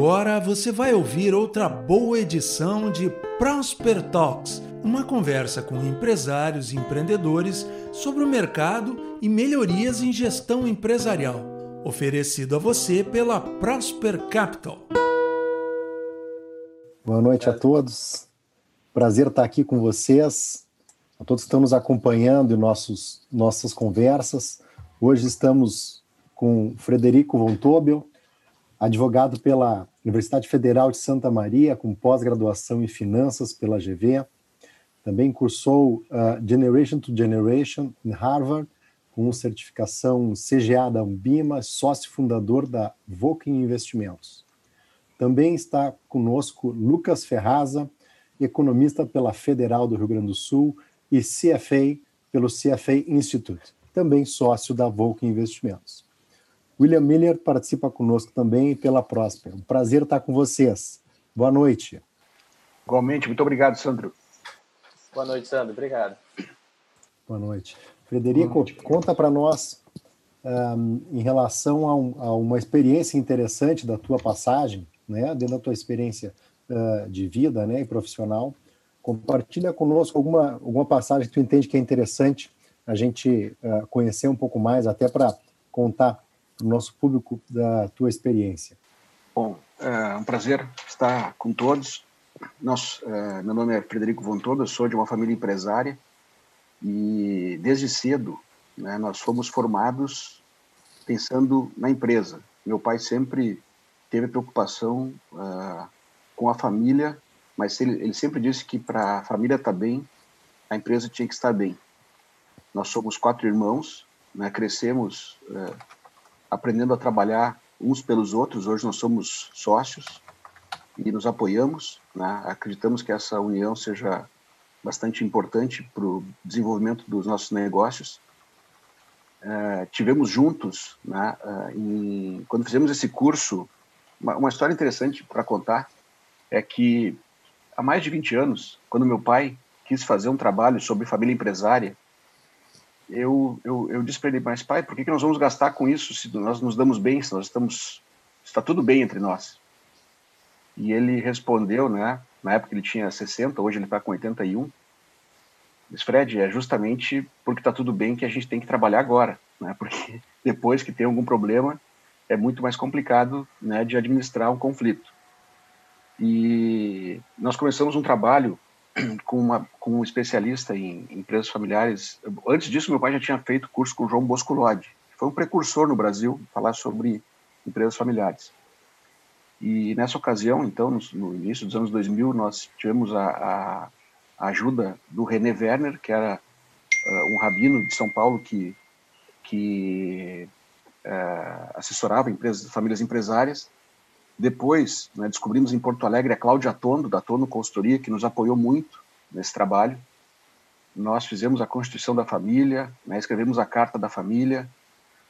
Agora você vai ouvir outra boa edição de Prosper Talks, uma conversa com empresários e empreendedores sobre o mercado e melhorias em gestão empresarial, oferecido a você pela Prosper Capital. Boa noite a todos. Prazer estar aqui com vocês. A todos que estão nos acompanhando em nossos, nossas conversas. Hoje estamos com Frederico Von Tobel, advogado pela Universidade Federal de Santa Maria, com pós-graduação em finanças pela GV. Também cursou uh, Generation to Generation em Harvard, com certificação CGA da Umbima, sócio fundador da Voking Investimentos. Também está conosco Lucas Ferraza, economista pela Federal do Rio Grande do Sul e CFA pelo CFA Institute, também sócio da Voking Investimentos. William Miller participa conosco também pela Prosper. Um prazer estar com vocês. Boa noite. Igualmente, muito obrigado, Sandro. Boa noite, Sandro. Obrigado. Boa noite. Frederico, Boa noite. conta para nós um, em relação a, um, a, uma experiência interessante da tua passagem, né, dentro da tua experiência uh, de vida né, e profissional. Compartilha conosco alguma, alguma passagem que tu entende que é interessante a gente uh, conhecer um pouco mais, até para contar o nosso público da tua experiência. Bom, é um prazer estar com todos. Nós, é, meu nome é Frederico Von Todo, eu sou de uma família empresária e desde cedo né, nós fomos formados pensando na empresa. Meu pai sempre teve preocupação uh, com a família, mas ele, ele sempre disse que para a família estar tá bem, a empresa tinha que estar bem. Nós somos quatro irmãos, né, crescemos uh, aprendendo a trabalhar uns pelos outros. Hoje nós somos sócios e nos apoiamos. Né? Acreditamos que essa união seja bastante importante para o desenvolvimento dos nossos negócios. Uh, tivemos juntos, né, uh, em, quando fizemos esse curso, uma, uma história interessante para contar é que há mais de 20 anos, quando meu pai quis fazer um trabalho sobre família empresária, eu, eu, eu disse para ele, mas pai, por que, que nós vamos gastar com isso se nós nos damos bem, se nós estamos, está tudo bem entre nós? E ele respondeu, né, na época ele tinha 60, hoje ele está com 81, Mas Fred, é justamente porque está tudo bem que a gente tem que trabalhar agora, né, porque depois que tem algum problema, é muito mais complicado né, de administrar um conflito. E nós começamos um trabalho com, uma, com um especialista em empresas familiares. Antes disso, meu pai já tinha feito curso com o João Bosco Lodi. Foi um precursor no Brasil falar sobre empresas familiares. E nessa ocasião, então, no, início dos anos 2000, nós tivemos a, a ajuda do René Werner, que era uh, um rabino de São Paulo que, que uh, assessorava empresas, famílias empresárias, depois, né, descobrimos em Porto Alegre a Cláudia Tondo, da Tono Consultoria, que nos apoiou muito nesse trabalho. Nós fizemos a Constituição da Família, né, escrevemos a Carta da Família.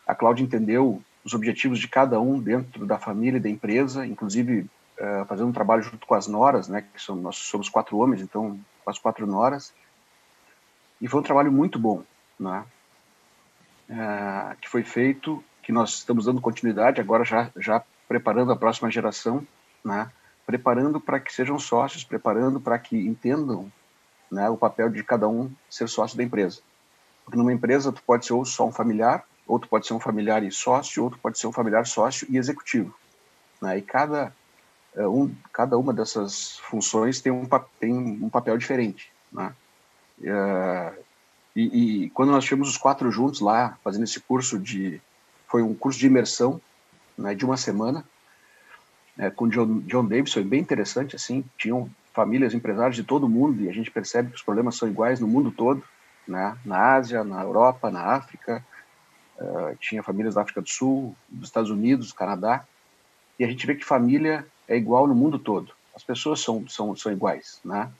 A Cláudia entendeu os objetivos de cada um dentro da família e da empresa, inclusive uh, fazendo um trabalho junto com as noras, né, que são, nós somos quatro homens, então as quatro noras. E foi um trabalho muito bom, né, uh, que foi feito, que nós estamos dando continuidade agora já, já preparando a próxima geração, né? preparando para que sejam sócios, preparando para que entendam né, o papel de cada um ser sócio da empresa. Porque numa empresa tu pode ser ou só um familiar, ou tu pode ser um familiar e sócio, ou tu pode ser um familiar sócio e executivo. Né? E cada, eh, um, cada uma dessas funções tem um, tem um papel diferente. Né? Uh, e, e, quando nós tivemos os quatro juntos lá, fazendo esse curso de... Foi um curso de imersão, né, de uma semana, é, com John, John Davidson, bem interessante, assim, tinham famílias, empresários de todo mundo, e a gente percebe que os problemas são iguais no mundo todo, né, na Ásia, na Europa, na África, uh, tinha famílias da África do Sul, dos Estados Unidos, do Canadá, e a gente vê que família é igual no mundo todo, as pessoas são, são, são iguais, né,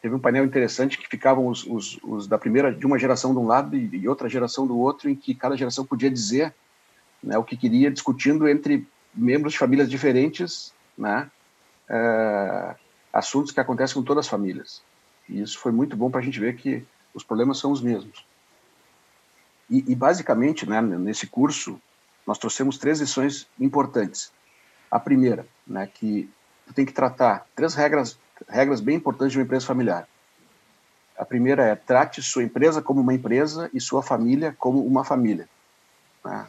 teve um painel interessante que ficavam os, os, os, da primeira de uma geração de um lado e, e, outra geração do outro, em que cada geração podia dizer né, o que queria, discutindo entre membros de famílias diferentes, né, é, assuntos que acontecem com todas as famílias. E isso foi muito bom para a gente ver que os problemas são os mesmos. E, e basicamente, né, nesse curso, nós trouxemos três lições importantes. A primeira, né, que tu tem que tratar três regras, regras bem importantes de uma empresa familiar. A primeira é trate sua empresa como uma empresa e sua família como uma família. Né?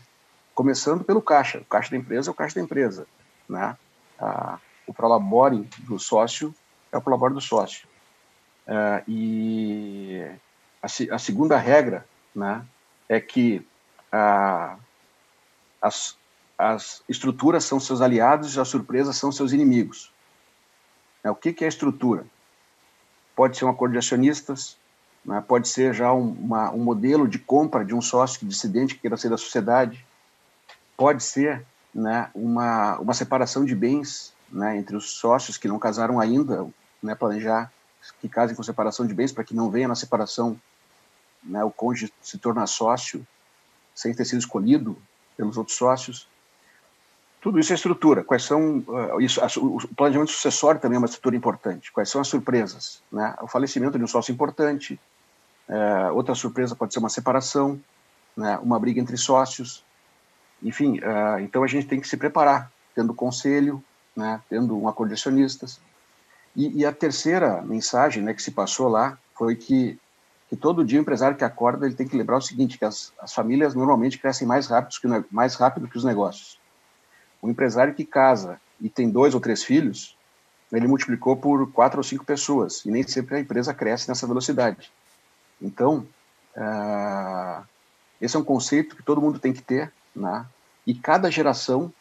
Começando pelo caixa. O caixa da empresa é o caixa da empresa. Né? Ah, o prolabore do sócio é o prolabore do sócio. Ah, e a, a, segunda regra né, é que ah, as, as estruturas são seus aliados e as surpresas são seus inimigos. É, o que, que é estrutura? pode ser um acordo de acionistas, né? pode ser já um, uma, um modelo de compra de um sócio dissidente que queira ser da sociedade, pode ser né, uma, uma separação de bens né, entre os sócios que não casaram ainda, né, planejar que casem com separação de bens para que não venha na separação né, o cônjuge se tornar sócio sem ter sido escolhido pelos outros sócios. Tudo isso é estrutura. Quais são uh, isso? A, o planejamento sucessório também é uma estrutura importante. Quais são as surpresas? Né? O falecimento de um sócio importante. Uh, outra surpresa pode ser uma separação, né? uma briga entre sócios. Enfim, uh, então a gente tem que se preparar, tendo conselho, né? tendo um acordo de acionistas. E, e, a terceira mensagem né, que se passou lá foi que, que todo dia o empresário que acorda ele tem que lembrar o seguinte, que as, as famílias normalmente crescem mais rápido que, mais rápido que os negócios. Um empresário que casa e tem dois ou três filhos, ele multiplicou por quatro ou cinco pessoas, e nem sempre a empresa cresce nessa velocidade. Então, uh, esse é um conceito que todo mundo tem que ter, né? e cada geração,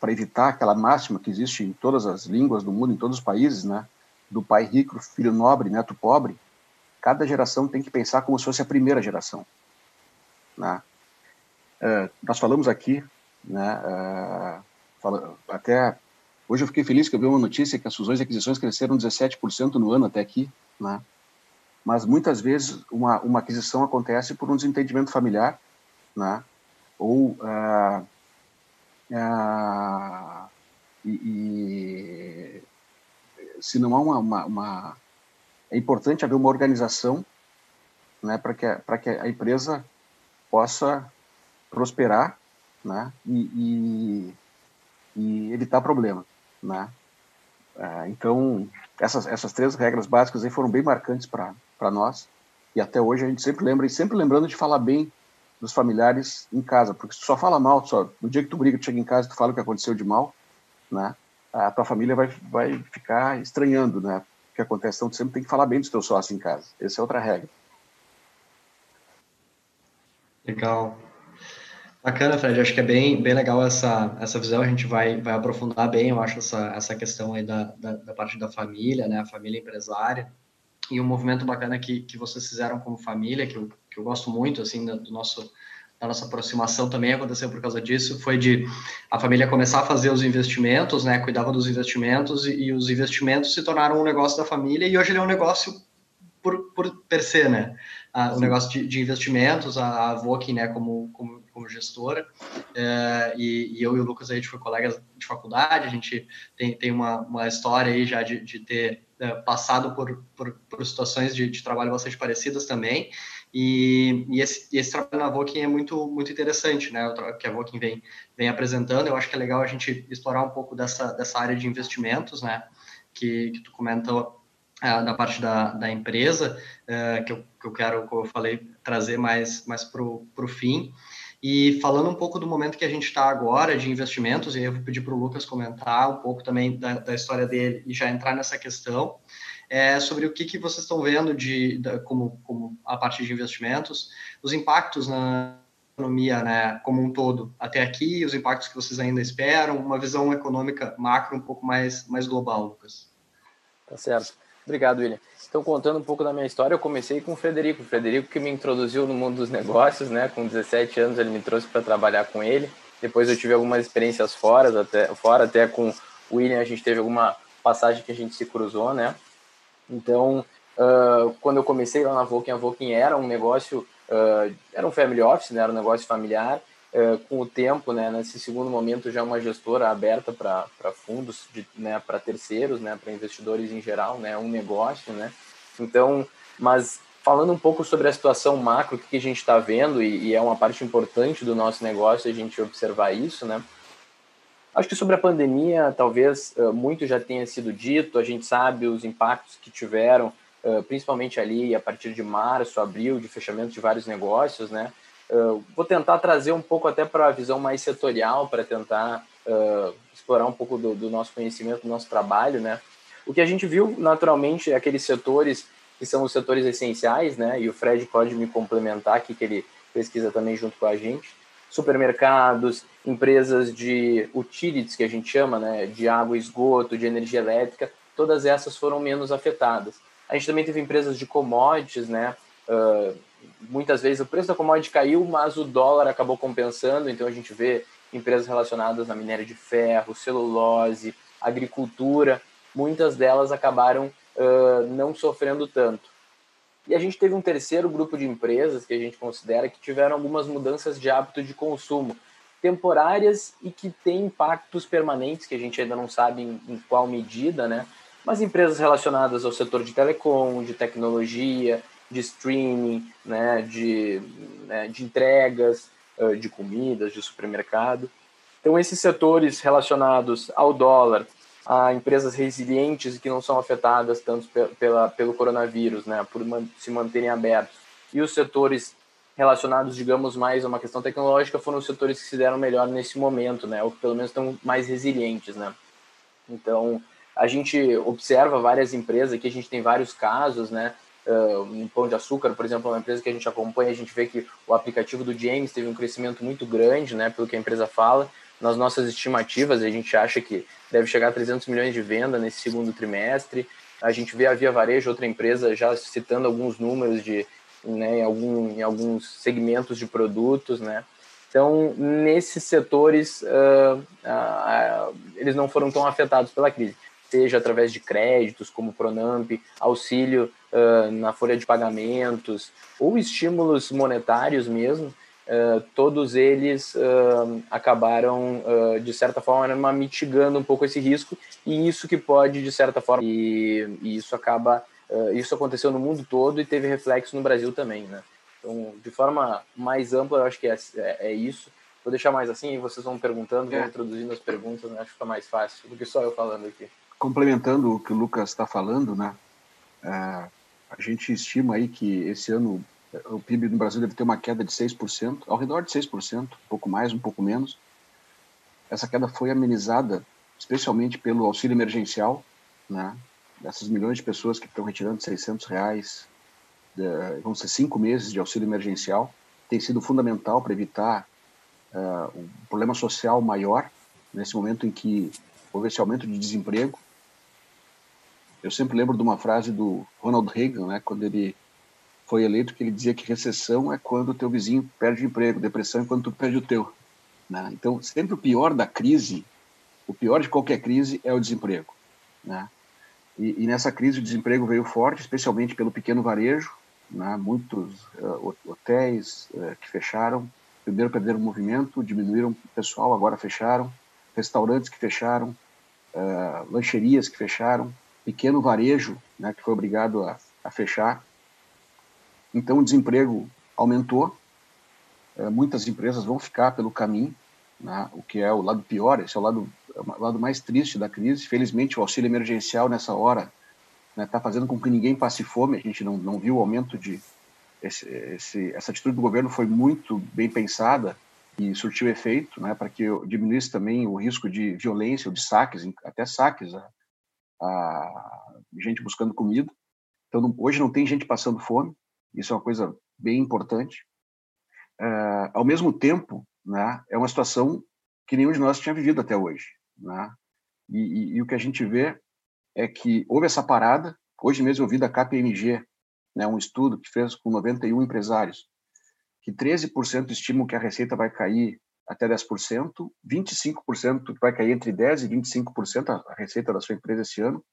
para evitar aquela máxima que existe em todas as línguas do mundo, em todos os países, né? do pai rico, filho nobre, neto pobre, cada geração tem que pensar como se fosse a primeira geração. Né? Uh, nós falamos aqui né? Uh, fala, até hoje eu fiquei feliz que eu vi uma notícia que as fusões e aquisições cresceram 17% no ano até aqui, né? Mas muitas vezes uma, uma aquisição acontece por um desentendimento familiar, né? Ou uh, uh, e, e, se não há uma, uma, uma, é importante haver uma organização, né? Para que para que a empresa possa prosperar né? E, e, e evitar problema, né? É, então, essas, essas três regras básicas aí foram bem marcantes para nós. E até hoje a gente sempre lembra, e sempre lembrando de falar bem dos familiares em casa, porque tu só fala mal, só, no dia que tu briga, tu chega em casa tu fala o que aconteceu de mal, né? A tua família vai, vai ficar estranhando, né? O que acontece. Então, tu sempre tem que falar bem dos teus sócios em casa. Essa é outra regra. Legal. Bacana, Fred. Acho que é bem, bem legal essa, essa visão. A gente vai, vai aprofundar bem, eu acho, essa, essa questão aí da, da, da parte da família, né? A família empresária. E um movimento bacana que, que vocês fizeram como família, que eu, que eu gosto muito, assim, do nosso, da nossa aproximação também aconteceu por causa disso, foi de a família começar a fazer os investimentos, né? Cuidava dos investimentos e, e os investimentos se tornaram um negócio da família e hoje ele é um negócio por, por per se, né? Ah, o negócio de, de, investimentos, a, a Voking, né, como, como como gestora, é, e, e, eu e o Lucas a gente foi colegas de faculdade, a gente tem, tem uma, uma história aí já de, de ter é, passado por, por, por situações de, de, trabalho bastante parecidas também, e, e esse, esse, trabalho na Voking é muito, muito interessante, né, que a Voking vem, vem apresentando, eu acho que é legal a gente explorar um pouco dessa, dessa área de investimentos, né, que, que tu comentou é, da parte da, da empresa, que, eu, que eu quero, como eu falei, trazer mais, mais para o fim. E falando um pouco do momento que a gente está agora de investimentos, e eu vou pedir para o Lucas comentar um pouco também da, da, história dele e já entrar nessa questão, é, sobre o que, que vocês estão vendo de, como, como a parte de investimentos, os impactos na economia né, como um todo até aqui, os impactos que vocês ainda esperam, uma visão econômica macro um pouco mais, mais global, Lucas. Tá certo. Obrigado, William. Então, contando um pouco da minha história, eu comecei com o Frederico. O Frederico que me introduziu no mundo dos negócios, né? Com 17 anos ele me trouxe para trabalhar com ele. Depois eu tive algumas experiências fora, até, fora, até com o William a gente teve alguma passagem que a gente se cruzou, né? Então, uh, quando eu comecei lá na Volkswagen, a Volkswagen era um negócio, uh, era um family office, né? Era um negócio familiar é, com o tempo, né, nesse segundo momento já uma gestora aberta para fundos, né, para terceiros, né, para investidores em geral, né, um negócio, né. Então, mas falando um pouco sobre a situação macro que a gente está vendo e, e, é uma parte importante do nosso negócio a gente observar isso, né. Acho que sobre a pandemia, talvez muito já tenha sido dito, a gente sabe os impactos que tiveram, principalmente ali a partir de março, abril, de fechamento de vários negócios, né? Vou tentar trazer um pouco até para a visão mais setorial, para tentar explorar um pouco do, do nosso conhecimento, do nosso trabalho, né? O que a gente viu, naturalmente, é aqueles setores que são os setores essenciais, né? E o Fred pode me complementar aqui, que ele pesquisa também junto com a gente supermercados, empresas de utilities, que a gente chama, né, de água esgoto, de energia elétrica, todas essas foram menos afetadas. A gente também teve empresas de commodities, né, uh, muitas vezes o preço da commodity caiu, mas o dólar acabou compensando, então a gente vê empresas relacionadas à minério de ferro, celulose, agricultura, muitas delas acabaram uh, não sofrendo tanto. E a gente teve um terceiro grupo de empresas que a gente considera que tiveram algumas mudanças de hábito de consumo, temporárias e que têm impactos permanentes, que a gente ainda não sabe em, em qual medida, né? Mas empresas relacionadas ao setor de telecom, de tecnologia, de streaming, né? de, né? de entregas, de comidas, de supermercado. Então, esses setores relacionados ao dólar, a empresas resilientes que não são afetadas tanto pela, pelo coronavírus, né, por se manterem abertos. E os setores relacionados, digamos, mais a uma questão tecnológica foram os setores que se deram melhor nesse momento, né, ou que pelo menos estão mais resilientes, né. Então, a gente observa várias empresas aqui, a gente tem vários casos, né, uh, em Pão de Açúcar, por exemplo, é uma empresa que a gente acompanha, a gente vê que o aplicativo do James teve um crescimento muito grande, né, pelo que a empresa fala, nas nossas estimativas, a gente acha que deve chegar a 300 milhões de venda nesse segundo trimestre. A gente vê a Via Varejo, outra empresa, já citando alguns números de, né, em, algum, em alguns segmentos de produtos, né? Então, nesses setores, uh, uh, eles não foram tão afetados pela crise, seja através de créditos, como Pronamp, auxílio uh, na folha de pagamentos, ou estímulos monetários mesmo, Uh, todos eles uh, acabaram, de certa forma, mitigando um pouco esse risco, e isso que pode, de certa forma, e, e isso acaba, isso aconteceu no mundo todo e teve reflexo no Brasil também, né? Então, de forma mais ampla, eu acho que é, é, é isso. Vou deixar mais assim, e vocês vão perguntando, vão é. introduzindo as perguntas, né? acho que fica mais fácil do que só eu falando aqui. Complementando o que o Lucas está falando, né? A gente estima aí que esse ano o PIB no Brasil deve ter uma queda de 6%, ao redor de 6%, um pouco mais, um pouco menos. Essa queda foi amenizada especialmente pelo auxílio emergencial, né? Dessas milhões de pessoas que estão retirando 600 reais, vão ser cinco meses de auxílio emergencial, tem sido fundamental para evitar uh, um problema social maior nesse momento em que houve esse aumento de desemprego. Eu sempre lembro de uma frase do Ronald Reagan, né, quando ele foi eleito que ele dizia que recessão é quando o teu vizinho perde o emprego, depressão é quando tu perde o teu. Né? Então, sempre o pior da crise, o pior de qualquer crise é o desemprego. Né? E, e nessa crise o desemprego veio forte, especialmente pelo pequeno varejo, né? muitos uh, hotéis uh, que fecharam, primeiro perderam o movimento, diminuíram o pessoal, agora fecharam, restaurantes que fecharam, uh, lancherias que fecharam, pequeno varejo né, que foi obrigado a, a fechar, então, o desemprego aumentou, é, muitas empresas vão ficar pelo caminho, né, o que é o lado pior, esse é o lado, é o lado mais triste da crise. Felizmente, o auxílio emergencial nessa hora está né, tá fazendo com que ninguém passe fome, a gente não, não viu o aumento de. Esse, esse, essa atitude do governo foi muito bem pensada e surtiu efeito né, para que diminuísse também o risco de violência ou de saques, até saques, a, a gente buscando comida. Então, hoje não tem gente passando fome, isso é uma coisa bem importante. Uh, ao mesmo tempo, né, é uma situação que nenhum de nós tinha vivido até hoje. Né? E, e, e, o que a gente vê é que houve essa parada. Hoje mesmo eu vi da KPMG, né, um estudo que fez com 91 empresários, que 13% estimam que a receita vai cair até 10%, 25% que vai cair entre 10% e 25% a receita da sua empresa esse ano,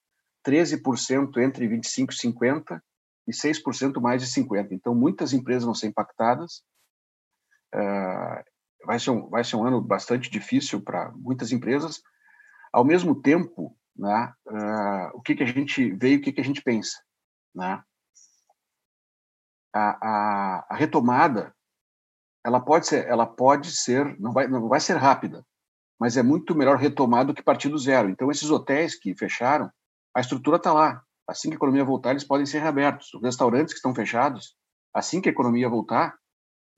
13% entre 25% e 50%, e 6% mais de 50%. Então, muitas empresas vão ser impactadas. Uh, vai, ser um, vai ser um ano bastante difícil para muitas empresas. Ao mesmo tempo, né, uh, o que, que a gente vê e o que, que a gente pensa? Né? A, a, a, retomada ela pode ser ela pode ser não vai não vai ser rápida mas é muito melhor retomar do que partir do zero. Então, esses hotéis que fecharam, a estrutura está lá. Assim que a economia voltar, eles podem ser reabertos. Os restaurantes que estão fechados, assim que a economia voltar,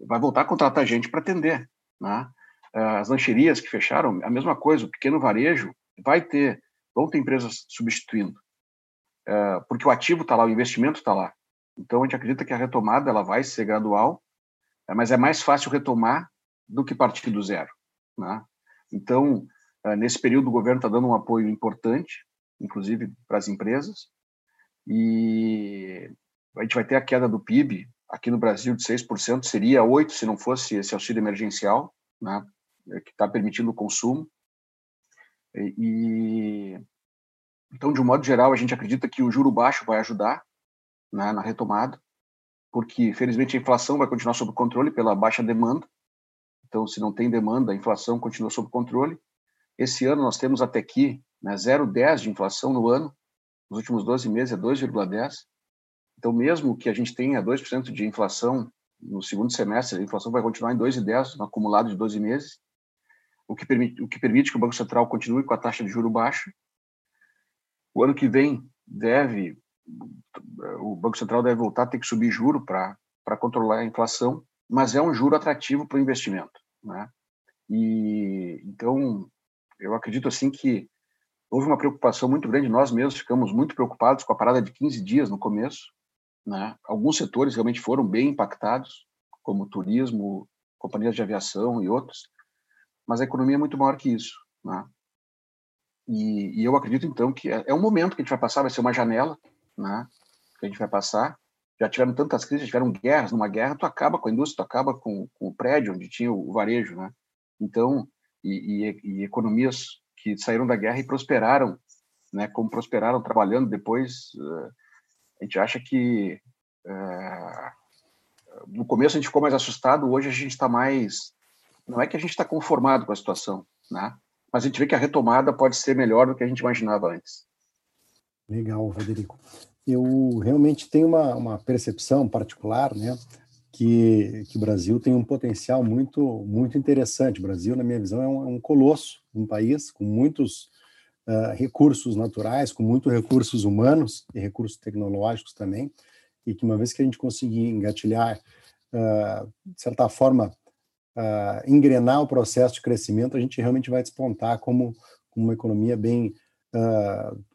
vai voltar a contratar gente para atender. Né? As lancherias que fecharam, a mesma coisa. O pequeno varejo vai ter, vão ter empresas substituindo, é, porque o ativo está lá, o investimento está lá. Então a gente acredita que a retomada ela vai ser gradual, mas é mais fácil retomar do que partir do zero. Né? Então é, nesse período o governo está dando um apoio importante, inclusive para as empresas, e a gente vai ter a queda do PIB aqui no Brasil de 6%, seria 8% se não fosse esse auxílio emergencial, né, que está permitindo o consumo. E, então, de um modo geral, a gente acredita que o juro baixo vai ajudar né, na retomada, porque, felizmente, a inflação vai continuar sob controle pela baixa demanda. Então, se não tem demanda, a inflação continua sob controle. Esse ano nós temos até aqui né, 0,10 de inflação no ano, nos últimos 12 meses é 2,10. Então, mesmo que a gente tenha 2% de inflação no segundo semestre, a inflação vai continuar em 2,10 no acumulado de 12 meses o que, permite, o que permite que o Banco Central continue com a taxa de juro baixa. O ano que vem deve o Banco Central deve voltar a ter que subir juro para controlar a inflação, mas é um juro atrativo para o investimento, né? E então eu acredito assim que houve uma preocupação muito grande, nós mesmos ficamos muito preocupados com a parada de 15 dias no começo, né? Alguns setores realmente foram bem impactados, como turismo, companhias de aviação e outros, mas a economia é muito maior que isso. Né? E, e, eu acredito, então, que é, é, um momento que a gente vai passar, vai ser uma janela né, que a gente vai passar. Já tiveram tantas crises, tiveram guerras. Numa guerra, tu acaba com a indústria, tu acaba com, com o prédio onde tinha o, varejo. Né? Então, e, e, e, economias que saíram da guerra e prosperaram, né, como prosperaram trabalhando depois, uh, a gente acha que uh, no começo a gente ficou mais assustado, hoje a gente está mais não é que a gente está conformado com a situação, né? mas a gente vê que a retomada pode ser melhor do que a gente imaginava antes. Legal, Federico. Eu realmente tenho uma, uma percepção particular, né, que, que o Brasil tem um potencial muito muito interessante. O Brasil, na minha visão, é um, é um colosso, um país com muitos uh, recursos naturais, com muitos recursos humanos e recursos tecnológicos também, e que uma vez que a gente conseguir engatilhar, uh, de certa forma, uh, engrenar o processo de crescimento, a gente realmente vai despontar como, como uma economia bem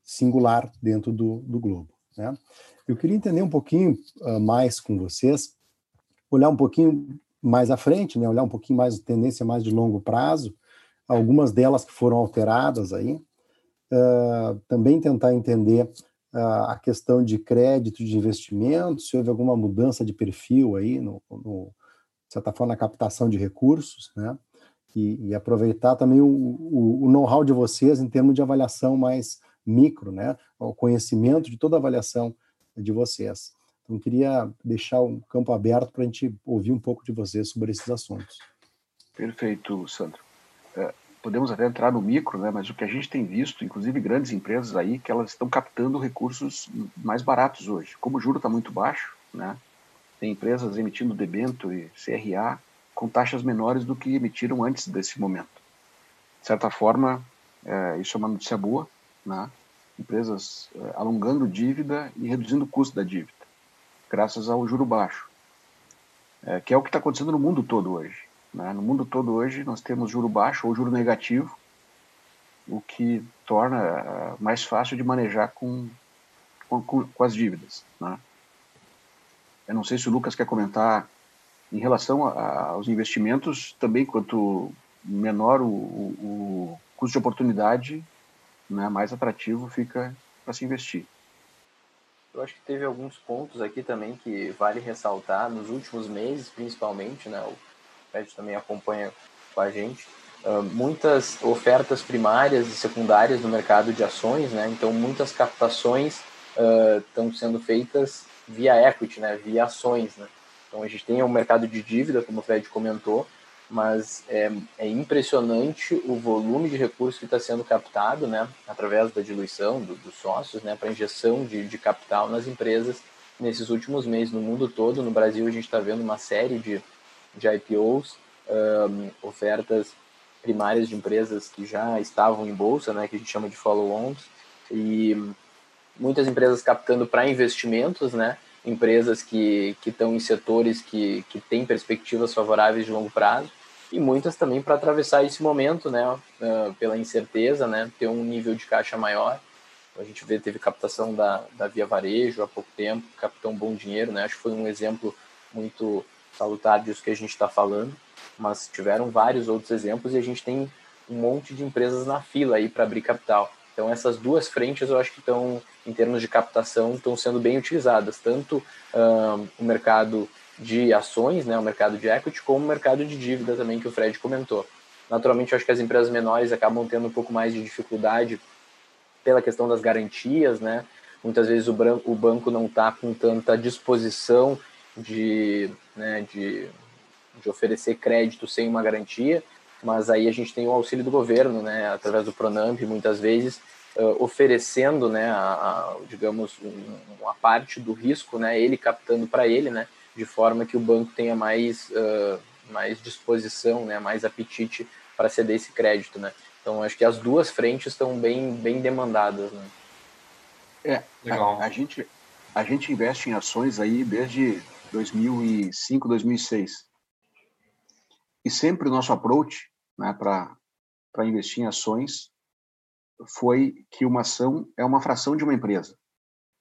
singular dentro do, do globo. Né? Eu queria entender um pouquinho uh, mais com vocês, olhar um pouquinho mais à frente, né? olhar um pouquinho mais tendência mais de longo prazo, algumas delas que foram alteradas aí, também tentar entender a questão de crédito de investimento, se houve alguma mudança de perfil aí no, no, de certa forma, na captação de recursos, né? E, e aproveitar também o, o, o know-how de vocês em termos de avaliação mais micro, né? O conhecimento de toda a avaliação de vocês. Então, queria deixar um campo aberto para a gente ouvir um pouco de vocês sobre esses assuntos. Perfeito, Sandro. É, podemos até entrar no micro, né? Mas o que a gente tem visto, inclusive grandes empresas aí, que elas estão captando recursos mais baratos hoje. Como o juro está muito baixo, né? Tem empresas emitindo debento e CRA com taxas menores do que emitiram antes desse momento. De certa forma, é, isso é uma notícia boa, né? empresas é, alongando dívida e reduzindo o custo da dívida, graças ao juro baixo, é, que é o que está acontecendo no mundo todo hoje. Né? No mundo todo hoje nós temos juro baixo ou juro negativo, o que torna é, mais fácil de manejar com, com, com as dívidas. Né? Eu não sei se o Lucas quer comentar em relação a, aos investimentos, também quanto menor o, o, o custo de oportunidade, né, mais atrativo fica para se investir. Eu acho que teve alguns pontos aqui também que vale ressaltar nos últimos meses, principalmente, né? O Fred também acompanha com a gente. Uh, muitas ofertas primárias e secundárias no mercado de ações, né? Então, muitas captações estão uh, sendo feitas via equity, né, via ações. Né? Então a gente tem um mercado de dívida, como o Fred comentou, mas é, é impressionante o volume de recursos que está sendo captado, né, através da diluição do, dos sócios, né, para injeção de, de capital nas empresas nesses últimos meses no mundo todo. No Brasil a gente está vendo uma série de, de IPOs, um, ofertas primárias de empresas que já estavam em bolsa, né, que a gente chama de follow-ons, e muitas empresas captando para investimentos, né, empresas que estão em setores que, que têm perspectivas favoráveis de longo prazo, e muitas também para atravessar esse momento, né, uh, pela incerteza, né, ter um nível de caixa maior. A gente vê, teve captação da, da Via Varejo há pouco tempo, captou um bom dinheiro, né, acho que foi um exemplo muito salutar disso que a gente está falando, mas tiveram vários outros exemplos e a gente tem um monte de empresas na fila aí para abrir capital. Então essas duas frentes eu acho que estão, em termos de captação, estão sendo bem utilizadas, tanto um, o mercado de ações, né, o mercado de equity, como o mercado de dívida também que o Fred comentou. Naturalmente, eu acho que as empresas menores acabam tendo um pouco mais de dificuldade pela questão das garantias, né? Muitas vezes o, branco, o banco não está com tanta disposição de, né, de, de oferecer crédito sem uma garantia, mas aí a gente tem o auxílio do governo, né, através do Pronamp, muitas vezes, uh, oferecendo, né, a, a digamos, um, uma parte do risco, né, ele captando para ele, né, de forma que o banco tenha mais, uh, mais disposição, né, mais apetite para ceder esse crédito, né. Então, acho que as duas frentes estão bem, bem demandadas, né. É, Legal. A, a, gente, a gente investe em ações aí desde 2005, 2006. E sempre o nosso approach né, para investir em ações foi que uma ação é uma fração de uma empresa.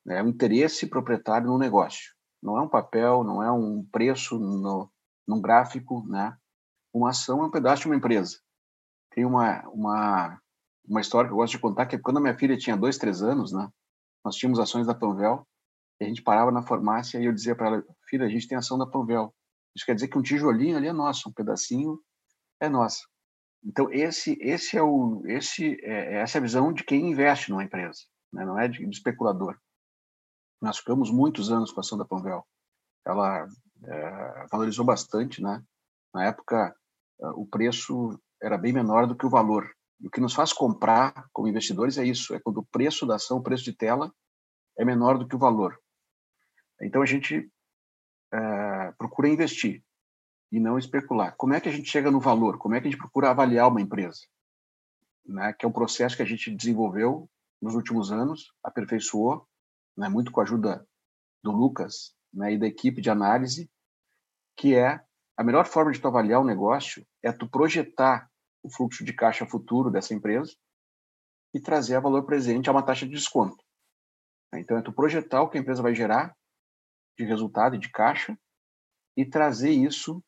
Né, é um interesse proprietário no negócio. Não é um papel, não é um preço no, num gráfico. Né? Uma ação é um pedaço de uma empresa. Tem uma, uma, uma história que eu gosto de contar, que quando a minha filha tinha dois, três anos, né, nós tínhamos ações da Panvel, e a gente parava na farmácia e eu dizia para ela, filha, a gente tem ação da Panvel. Isso quer dizer que um tijolinho ali é nosso, um pedacinho é nosso. Então esse esse é o esse é, é essa é a visão de quem investe numa empresa, né? não é de, de, especulador. Nós ficamos muitos anos com a ação da Panvel. Ela é, valorizou bastante, né? Na época o preço era bem menor do que o valor. E o que nos faz comprar como investidores é isso, é quando o preço da ação, o preço de tela é menor do que o valor. Então a gente é, procura investir e não especular. Como é que a gente chega no valor? Como é que a gente procura avaliar uma empresa? Né? Que é um processo que a gente desenvolveu nos últimos anos, aperfeiçoou, né? muito com a ajuda do Lucas né? e da equipe de análise, que é a melhor forma de tu avaliar o negócio é tu projetar o fluxo de caixa futuro dessa empresa e trazer a valor presente a uma taxa de desconto. Então, é tu projetar o que a empresa vai gerar de resultado e de caixa e trazer isso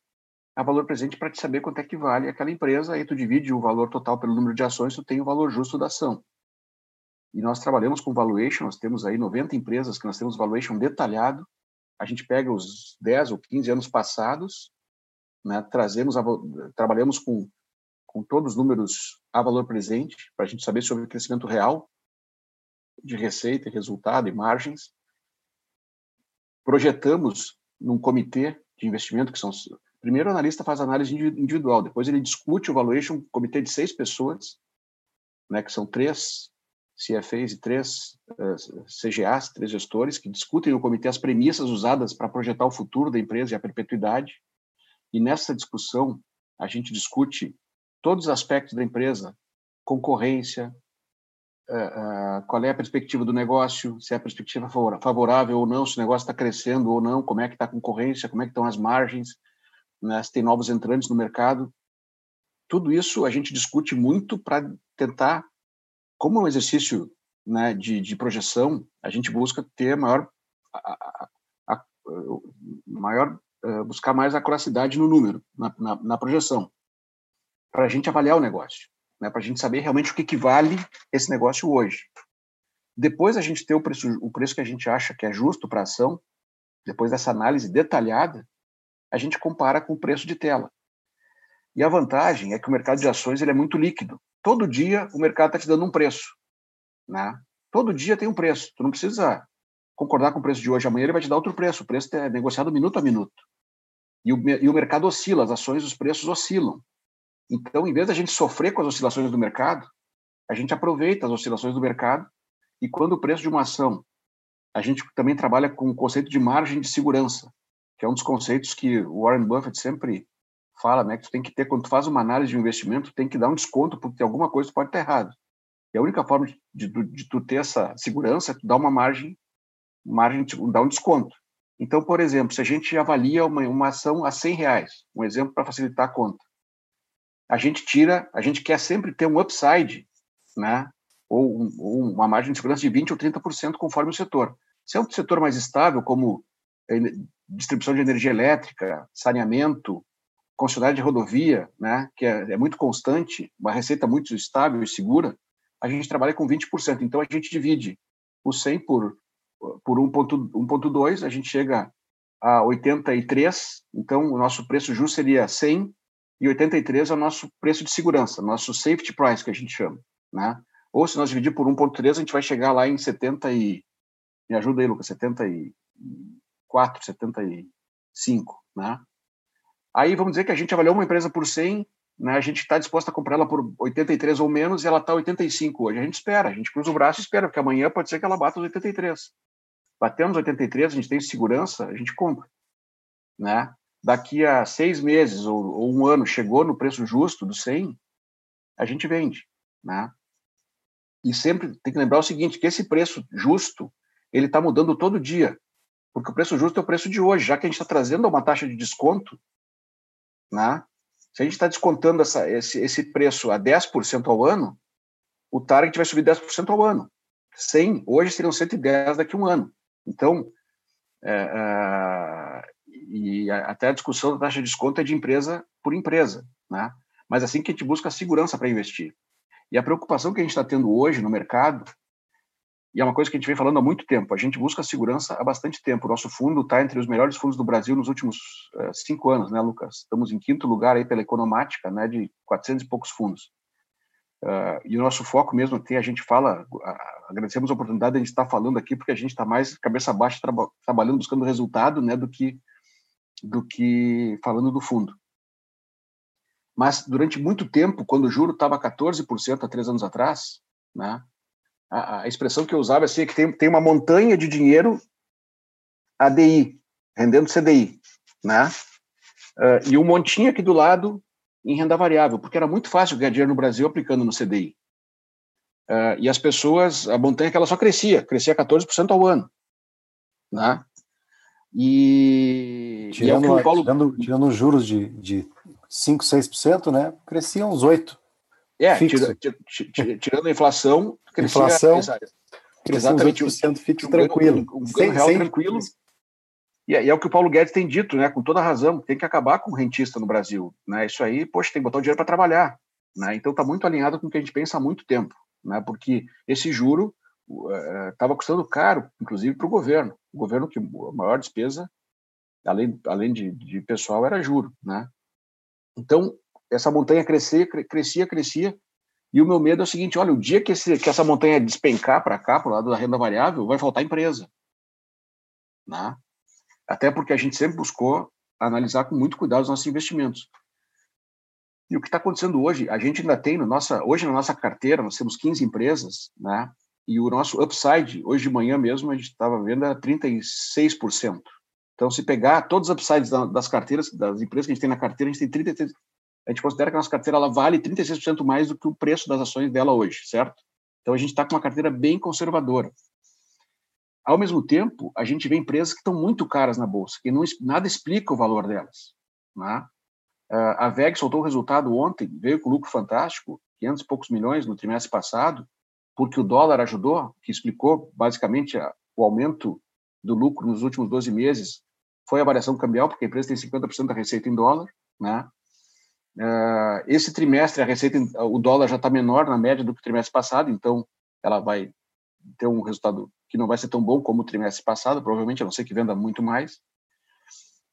a valor presente para te saber quanto é que vale aquela empresa, aí tu divide o valor total pelo número de ações, tu tem o valor justo da ação. E nós trabalhamos com valuation, nós temos aí 90 empresas que nós temos valuation detalhado, a gente pega os 10 ou 15 anos passados, né, trazemos a, trabalhamos com, com todos os números a valor presente, para a gente saber sobre o crescimento real de receita, resultado e margens, projetamos num comitê de investimento, que são. Primeiro, o analista faz análise individual, depois ele discute o valuation, comitê de seis pessoas, né, que são três CFAs e três uh, eh, CGAs, três gestores, que discutem no comitê as premissas usadas para projetar o futuro da empresa e a perpetuidade. E nessa discussão, a gente discute todos os aspectos da empresa, concorrência, uh, qual é a perspectiva do negócio, se é a perspectiva favorável ou não, se o negócio está crescendo ou não, como é que está a concorrência, como é que estão as margens, né, se tem novos entrantes no mercado. Tudo isso a gente discute muito para tentar, como um exercício né, de, de, projeção, a gente busca ter maior, a, a, a, maior uh, buscar mais acuracidade no número, na, na, na projeção, para a gente avaliar o negócio né, para a gente saber realmente o que, que vale esse negócio hoje. Depois a gente ter o preço, o preço que a gente acha que é justo para a ação, depois dessa análise detalhada, a gente compara com o preço de tela. E a vantagem é que o mercado de ações ele é muito líquido. Todo dia o mercado está te dando um preço. Né? Todo dia tem um preço. Tu não precisa concordar com o preço de hoje. Amanhã ele vai te dar outro preço. O preço é negociado minuto a minuto. E o, e o mercado oscila, as ações, os preços oscilam. Então, em vez da gente sofrer com as oscilações do mercado, a gente aproveita as oscilações do mercado e quando o preço de uma ação, a gente também trabalha com o conceito de margem de segurança, que é um dos conceitos que o Warren Buffett sempre fala, né, que tu tem que ter, quando tu faz uma análise de investimento, tem que dar um desconto, porque alguma coisa pode estar errado. E a única forma de, de, de tu ter essa segurança é tu dar uma margem, margem dar um desconto. Então, por exemplo, se a gente avalia uma, uma ação a 100 reais, um exemplo para facilitar a conta, a gente tira, a gente quer sempre ter um upside, né? Ou, um, ou uma margem de segurança de 20% ou 30% conforme o setor. Se é um setor mais estável, como distribuição de energia elétrica, saneamento, concessionária de rodovia, né, que é, é, muito constante, uma receita muito estável e segura, a gente trabalha com 20%. Então, a gente divide o 100 por, por 1,2, a gente chega a 83. Então, o nosso preço justo seria 100 e 83 é o nosso preço de segurança, nosso safety price, que a gente chama. Né? Ou se nós dividir por 1,3, a gente vai chegar lá em 70 e... Me ajuda aí, Lucas, 74, 75, né? Aí vamos dizer que a gente avaliou uma empresa por 100, né, a gente está disposto a comprar ela por 83 ou menos e ela está 85 hoje. A gente espera, a gente cruza o braço e espera, porque amanhã pode ser que ela bata os 83. Batemos 83, a gente tem segurança, a gente compra. Né? Daqui a seis meses ou, ou um ano, chegou no preço justo do 100, a gente vende. Né? E sempre tem que lembrar o seguinte, que esse preço justo, ele está mudando todo dia. Porque o preço justo é o preço de hoje, já que a gente está trazendo uma taxa de desconto, né? Se a gente está descontando essa, esse, esse preço a 10% ao ano, o target vai subir 10% ao ano. 100, hoje seriam 110 daqui a um ano. Então, é, é, e até a discussão da taxa de desconto é de empresa por empresa, né? Mas assim que a gente busca segurança para investir. E a preocupação que a gente está tendo hoje no mercado e é uma coisa que a gente vem falando há muito tempo. A gente busca segurança há bastante tempo. O nosso fundo está entre os melhores fundos do Brasil nos últimos uh, cinco anos, né, Lucas? Estamos em quinto lugar aí pela Economática, né, de 400 e poucos fundos. Uh, e o nosso foco mesmo tem, a gente fala, agradecemos a oportunidade de a gente estar falando aqui, porque a gente está mais cabeça baixa traba, trabalhando, buscando resultado, né, do que, do que falando do fundo. Mas durante muito tempo, quando o juro estava 14% há três anos atrás, né, a, a, expressão que eu usava assim, é que tem, tem uma montanha de dinheiro ADI, rendendo CDI, né? Uh, e um montinho aqui do lado em renda variável, porque era muito fácil ganhar dinheiro no Brasil aplicando no CDI. Uh, e as pessoas, a montanha que ela só crescia, crescia 14% ao ano, né? E, tirando, e é Paulo... tirando, tirando juros de, de 5, 6%, né? Crescia uns 8%. É, tira, tira, tirando a inflação, crescia, inflação, exatamente, um fixo tranquilo. Um, um, um real sem tranquilo. E é, e é, o que o Paulo Guedes tem dito, né, com toda razão, tem que acabar com o rentista no Brasil. Né? Isso aí, poxa, tem que botar o dinheiro para trabalhar. Né? Então está muito alinhado com o que a gente pensa há muito tempo, né? porque esse juro estava uh, custando caro, inclusive para o governo. O governo que a maior despesa, além, além de, de pessoal, era juro. Né? Então, essa montanha crescia, crescia, crescia. E o meu medo é o seguinte: olha, o dia que, esse, que essa montanha despencar para cá, para o lado da renda variável, vai faltar empresa. Né? Até porque a gente sempre buscou analisar com muito cuidado os nossos investimentos. E o que está acontecendo hoje, a gente ainda tem no nossa, hoje na nossa carteira, nós temos 15 empresas, né? E o nosso upside, hoje de manhã mesmo, a gente estava vendo a 36%. Então, se pegar todos os upsides das carteiras, das empresas que a gente tem na carteira, a gente tem 33, a gente considera que a nossa carteira ela vale 36% mais do que o preço das ações dela hoje, certo? Então a gente está com uma carteira bem conservadora. Ao mesmo tempo, a gente vê empresas que estão muito caras na bolsa, que não, nada explica o valor delas. Né? A VEG soltou o resultado ontem, veio com lucro fantástico, 500 e poucos milhões no trimestre passado, porque o dólar ajudou, que explicou basicamente o aumento do lucro nos últimos 12 meses, foi a variação cambial, porque a empresa tem 50% da receita em dólar, né? Uh, esse trimestre a receita, o dólar já está menor na média do que o trimestre passado, então ela vai ter um resultado que não vai ser tão bom como o trimestre passado, provavelmente, a não ser que venda muito mais.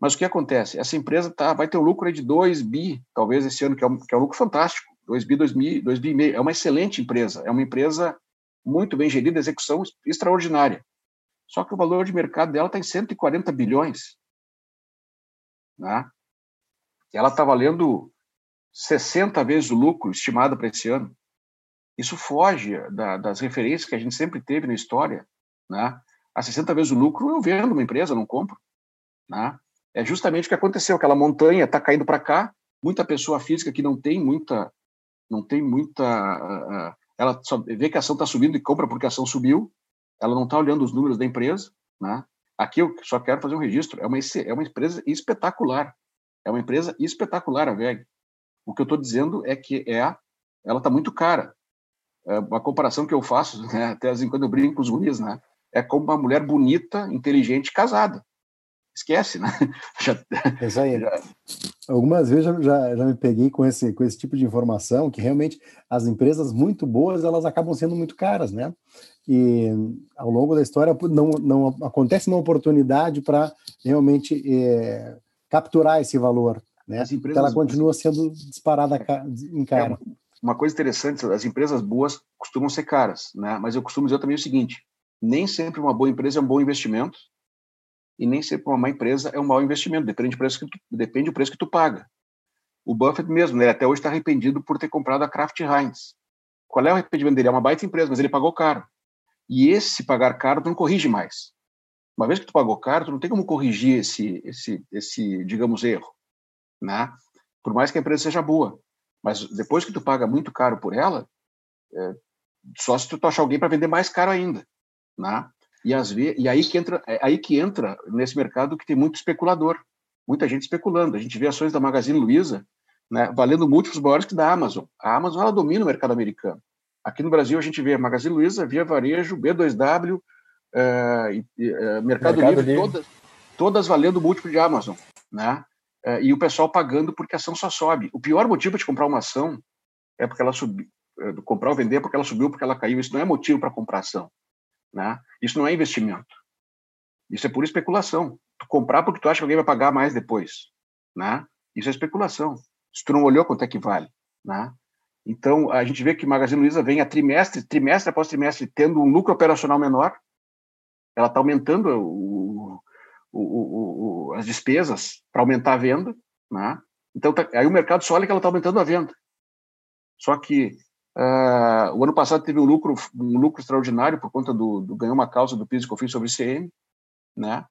Mas o que acontece? Essa empresa tá, vai ter um lucro de 2 bi, talvez esse ano, que é um, que é um lucro fantástico. 2 bi, 2 bi, 2 bi e meio. É uma excelente empresa. É uma empresa muito bem gerida, execução extraordinária. Só que o valor de mercado dela está em 140 bilhões. Né? Ela está valendo 60 vezes o lucro estimado para esse ano. Isso foge da, das referências que a gente sempre teve na história. Né? A 60 vezes o lucro, eu vendo uma empresa, não compro. Né? É justamente o que aconteceu. Aquela montanha está caindo para cá, muita pessoa física que não tem muita, não tem muita, ela só vê que a ação está subindo e compra porque a ação subiu, ela não está olhando os números da empresa, né? Aqui eu só quero fazer um registro, é uma, é uma empresa espetacular, é uma empresa espetacular a VEG. O que eu estou dizendo é que é, ela está muito cara. É uma comparação que eu faço, né, até assim, quando eu brinco com os guris, né, é como uma mulher bonita, inteligente, casada. Esquece, né? Já, é isso aí. Já... Algumas vezes já, já, já, me peguei com esse, com esse tipo de informação, que realmente as empresas muito boas, elas acabam sendo muito caras, né? E ao longo da história não, não acontece uma oportunidade para realmente é, capturar esse valor, né? As empresas, ela continua sendo disparada em cara. É uma coisa interessante, as empresas boas costumam ser caras, né? Mas eu costumo dizer também o seguinte: nem sempre uma boa empresa é um bom investimento e nem sempre uma má empresa é um mau investimento. Depende do preço que tu, depende do preço que tu paga. O Buffett mesmo, né, até hoje está arrependido por ter comprado a Kraft Heinz. Qual é o arrependimento dele? É uma baita empresa, mas ele pagou caro. E esse pagar caro tu não corrige mais. Uma vez que tu pagou caro, tu não tem como corrigir esse, esse, esse digamos, erro, né? Por mais que a empresa seja boa. Mas depois que tu paga muito caro por ela, é, só se tu achar alguém para vender mais caro ainda, né? E, às vezes, e aí que entra, é aí que entra nesse mercado que tem muito especulador, muita gente especulando. A gente vê ações da Magazine Luiza, né, valendo múltiplos maiores que da Amazon. A Amazon ela domina o mercado americano. Aqui no Brasil a gente vê a Magazine Luiza, Via Varejo, B2W, é, é, Mercado, Mercado, Livre, Livre. Todas, todas valendo múltiplo de Amazon, né? É, e o pessoal pagando porque a ação só sobe. O pior motivo de comprar uma ação é porque ela subiu, comprar ou vender é porque ela subiu, porque ela caiu. Isso não é motivo para comprar ação, né? Isso não é investimento. Isso é pura especulação. Tu comprar porque tu acha que alguém vai pagar mais depois, né? Isso é especulação. Se tu não olhou quanto é que vale, né? Então, a gente vê que Magazine Luiza vem a trimestre, trimestre após trimestre, tendo um lucro operacional menor, ela está aumentando o, o, o, as despesas para aumentar a venda, né? Então, tá, aí o mercado só olha que ela está aumentando a venda. Só que uh, o ano passado teve um lucro, um lucro extraordinário por conta do, do ganhou uma causa do PIS e COFINS sobre ICM, né?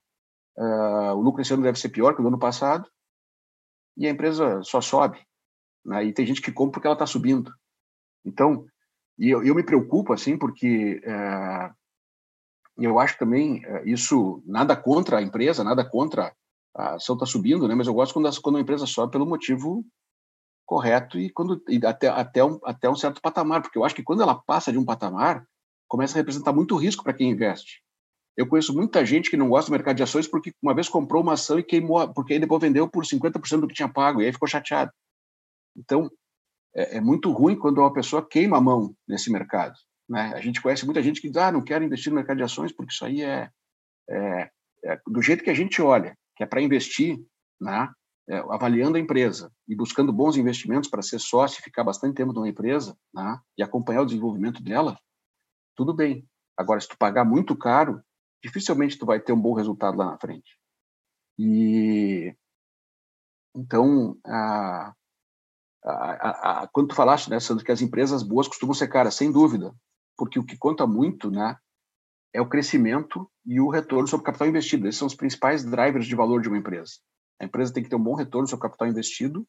Uh, o lucro esse ano deve ser pior que o do ano passado e a empresa só sobe, né? E tem gente que compra porque ela está subindo. Então, e eu, eu, me preocupo assim porque uh, eu acho também eh, isso nada contra a empresa, nada contra a ação está subindo, né? Mas eu gosto quando, quando a empresa sobe pelo motivo correto e quando e até até um, até um certo patamar, porque eu acho que quando ela passa de um patamar começa a representar muito risco para quem investe. Eu conheço muita gente que não gosta do mercado de ações porque uma vez comprou uma ação e queimou, porque aí depois vendeu por 50% do que tinha pago e aí ficou chateado. Então, é, é muito ruim quando uma pessoa queima a mão nesse mercado. Né? A gente conhece muita gente que diz, ah, não quero investir no mercado de ações porque isso aí é, é, é do jeito que a gente olha, que é para investir, né? É, avaliando a empresa e buscando bons investimentos para ser sócio e ficar bastante tempo numa empresa né? e acompanhar o desenvolvimento dela, tudo bem. Agora, se tu pagar muito caro, dificilmente tu vai ter um bom resultado lá na frente. E então, a, a, a, quando tu falaste, né, Sandro, que as empresas boas costumam ser caras, sem dúvida porque o que conta muito, né, é o crescimento e o retorno sobre capital investido. Esses são os principais drivers de valor de uma empresa. A empresa tem que ter um bom retorno sobre o capital investido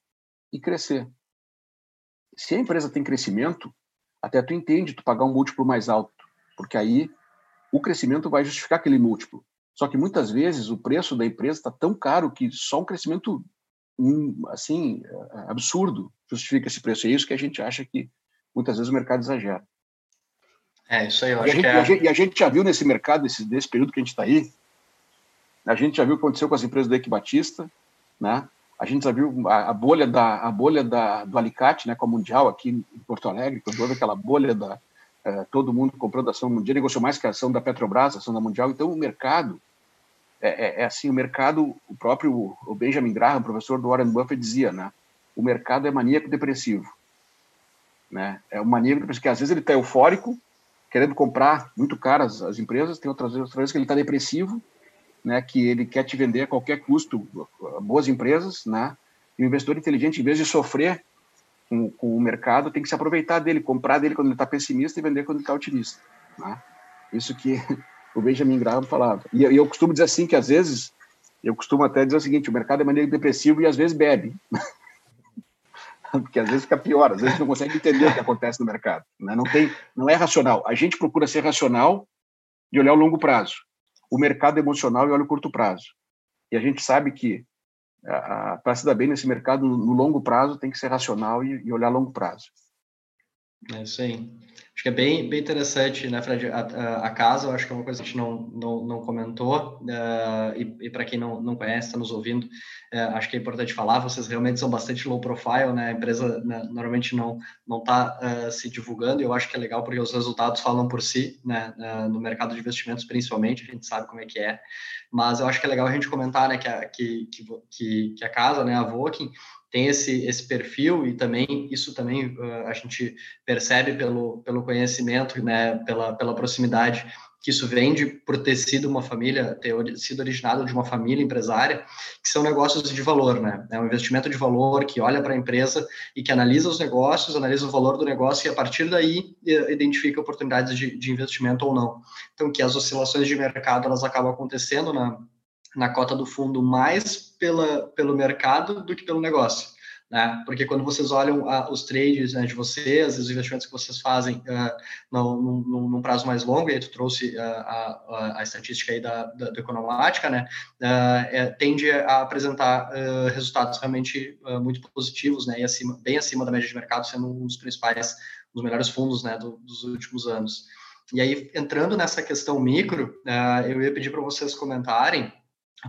e crescer. Se a empresa tem crescimento, até tu entende tu pagar um múltiplo mais alto, porque aí o crescimento vai justificar aquele múltiplo. Só que muitas vezes o preço da empresa está tão caro que só um crescimento hum, assim absurdo justifica esse preço. É isso que a gente acha que muitas vezes o mercado exagera. É, isso aí eu acho e a, gente, é... a gente, e a gente já viu nesse mercado, nesse, nesse período que a gente está aí, a gente já viu o que aconteceu com as empresas do Eike Batista, né? A gente já viu a, a bolha, da, a bolha da, do alicate, né, com a Mundial aqui em Porto Alegre, quando houve aquela bolha da é, todo mundo comprando ação mundial, negociou mais que a ação da Petrobras, a ação da Mundial. Então, o mercado, é, é, é assim, o mercado, o próprio o Benjamin Graham, professor do Warren Buffett, dizia, né? O mercado é maníaco depressivo. Né? É um maníaco depressivo, que às vezes ele está eufórico, querendo comprar muito caras as empresas, tem outras, outras vezes que ele está depressivo, né, que ele quer te vender a qualquer custo boas empresas, né, e o investidor inteligente, em vez de sofrer com, com o mercado, tem que se aproveitar dele, comprar dele quando ele está pessimista e vender quando ele está otimista. Né? Isso que o Benjamin Graham falava. E, e eu costumo dizer assim, que às vezes, eu costumo até dizer o seguinte, o mercado é maneiro depressivo e às vezes bebe. porque às vezes fica pior, às vezes não consegue entender o que acontece no mercado. Né? Não, tem, não é racional. A gente procura ser racional e olhar o longo prazo. O mercado emocional e olha o curto prazo. E a gente sabe que para se dar bem nesse mercado no longo prazo tem que ser racional e, e olhar longo prazo. É isso aí. Acho que é bem, bem interessante, né, Fred? A, a, casa, eu acho que é uma coisa que a gente não, não, não comentou, uh, e, e para quem não, não conhece, está nos ouvindo, uh, acho que é importante falar, vocês realmente são bastante low profile, né? A empresa né, normalmente não está uh, se divulgando, e eu acho que é legal porque os resultados falam por si, né? no mercado de investimentos, principalmente, a gente sabe como é que é, mas eu acho que é legal a gente comentar, né, que a, que, que, que a casa, né, a Voking, tem esse, esse perfil e também isso também a gente percebe pelo, pelo conhecimento, né, pela, pela proximidade que isso vem de, por ter sido uma família, ter sido originado de uma família empresária, que são negócios de valor, né? É um investimento de valor que olha para a empresa e que analisa os negócios, analisa o valor do negócio e a partir daí identifica oportunidades de, de investimento ou não. Então, que as oscilações de mercado elas acabam acontecendo na, na cota do fundo mais pela, pelo mercado do que pelo negócio. Né? Porque quando vocês olham uh, os trades né, de vocês, os investimentos que vocês fazem uh, num, num, num, prazo mais longo, e aí tu trouxe uh, a, a, estatística aí da, da, da Economática, né, é, tende a apresentar resultados realmente muito positivos, né, e acima, bem acima da média de mercado, sendo um dos principais, um dos melhores fundos né, do, dos últimos anos. E aí, entrando nessa questão micro, eu ia pedir para vocês comentarem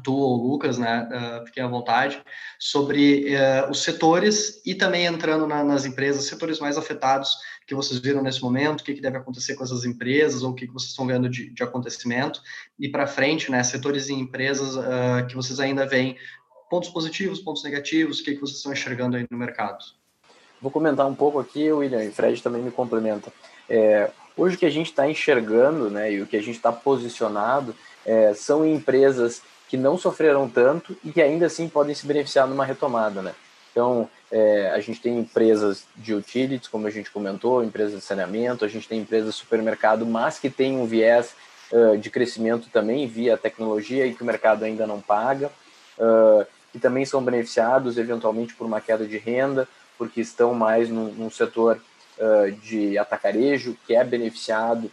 tu ou Lucas, né, uh, fiquem à vontade, sobre uh, os setores e também entrando na, nas empresas, setores mais afetados que vocês viram nesse momento, o que, que deve acontecer com essas empresas, ou o que, que vocês estão vendo de, de acontecimento, e para frente, né, setores e empresas uh, que vocês ainda veem pontos positivos, pontos negativos, o que, que vocês estão enxergando aí no mercado. Vou comentar um pouco aqui, William, e Fred também me complementa. É, hoje o que a gente está enxergando, né, e o que a gente está posicionado, é, são empresas que não sofreram tanto e que ainda assim podem se beneficiar numa retomada, né? Então, é, a gente tem empresas de utilities, como a gente comentou, empresas de saneamento, a gente tem empresas de supermercado, mas que tem um viés uh, de crescimento também via tecnologia e que o mercado ainda não paga, uh, que também são beneficiados eventualmente por uma queda de renda, porque estão mais num, num setor uh, de atacarejo, que é beneficiado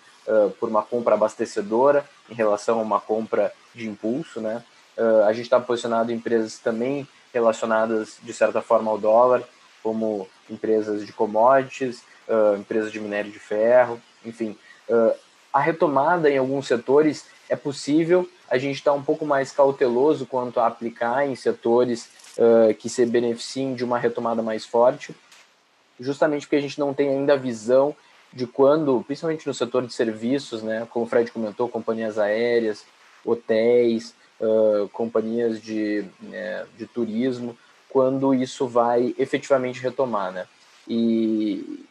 por uma compra abastecedora em relação a uma compra de impulso, né? Uh, a gente está posicionado em empresas também relacionadas, de certa forma, ao dólar, como empresas de commodities, uh, empresas de minério de ferro, enfim. Uh, a retomada em alguns setores é possível, a gente está um pouco mais cauteloso quanto a aplicar em setores que se beneficiem de uma retomada mais forte, justamente porque a gente não tem ainda a visão de quando, principalmente no setor de serviços, né, como o Fred comentou, companhias aéreas, hotéis, uh, companhias de, né, de turismo, quando isso vai efetivamente retomar, né? E,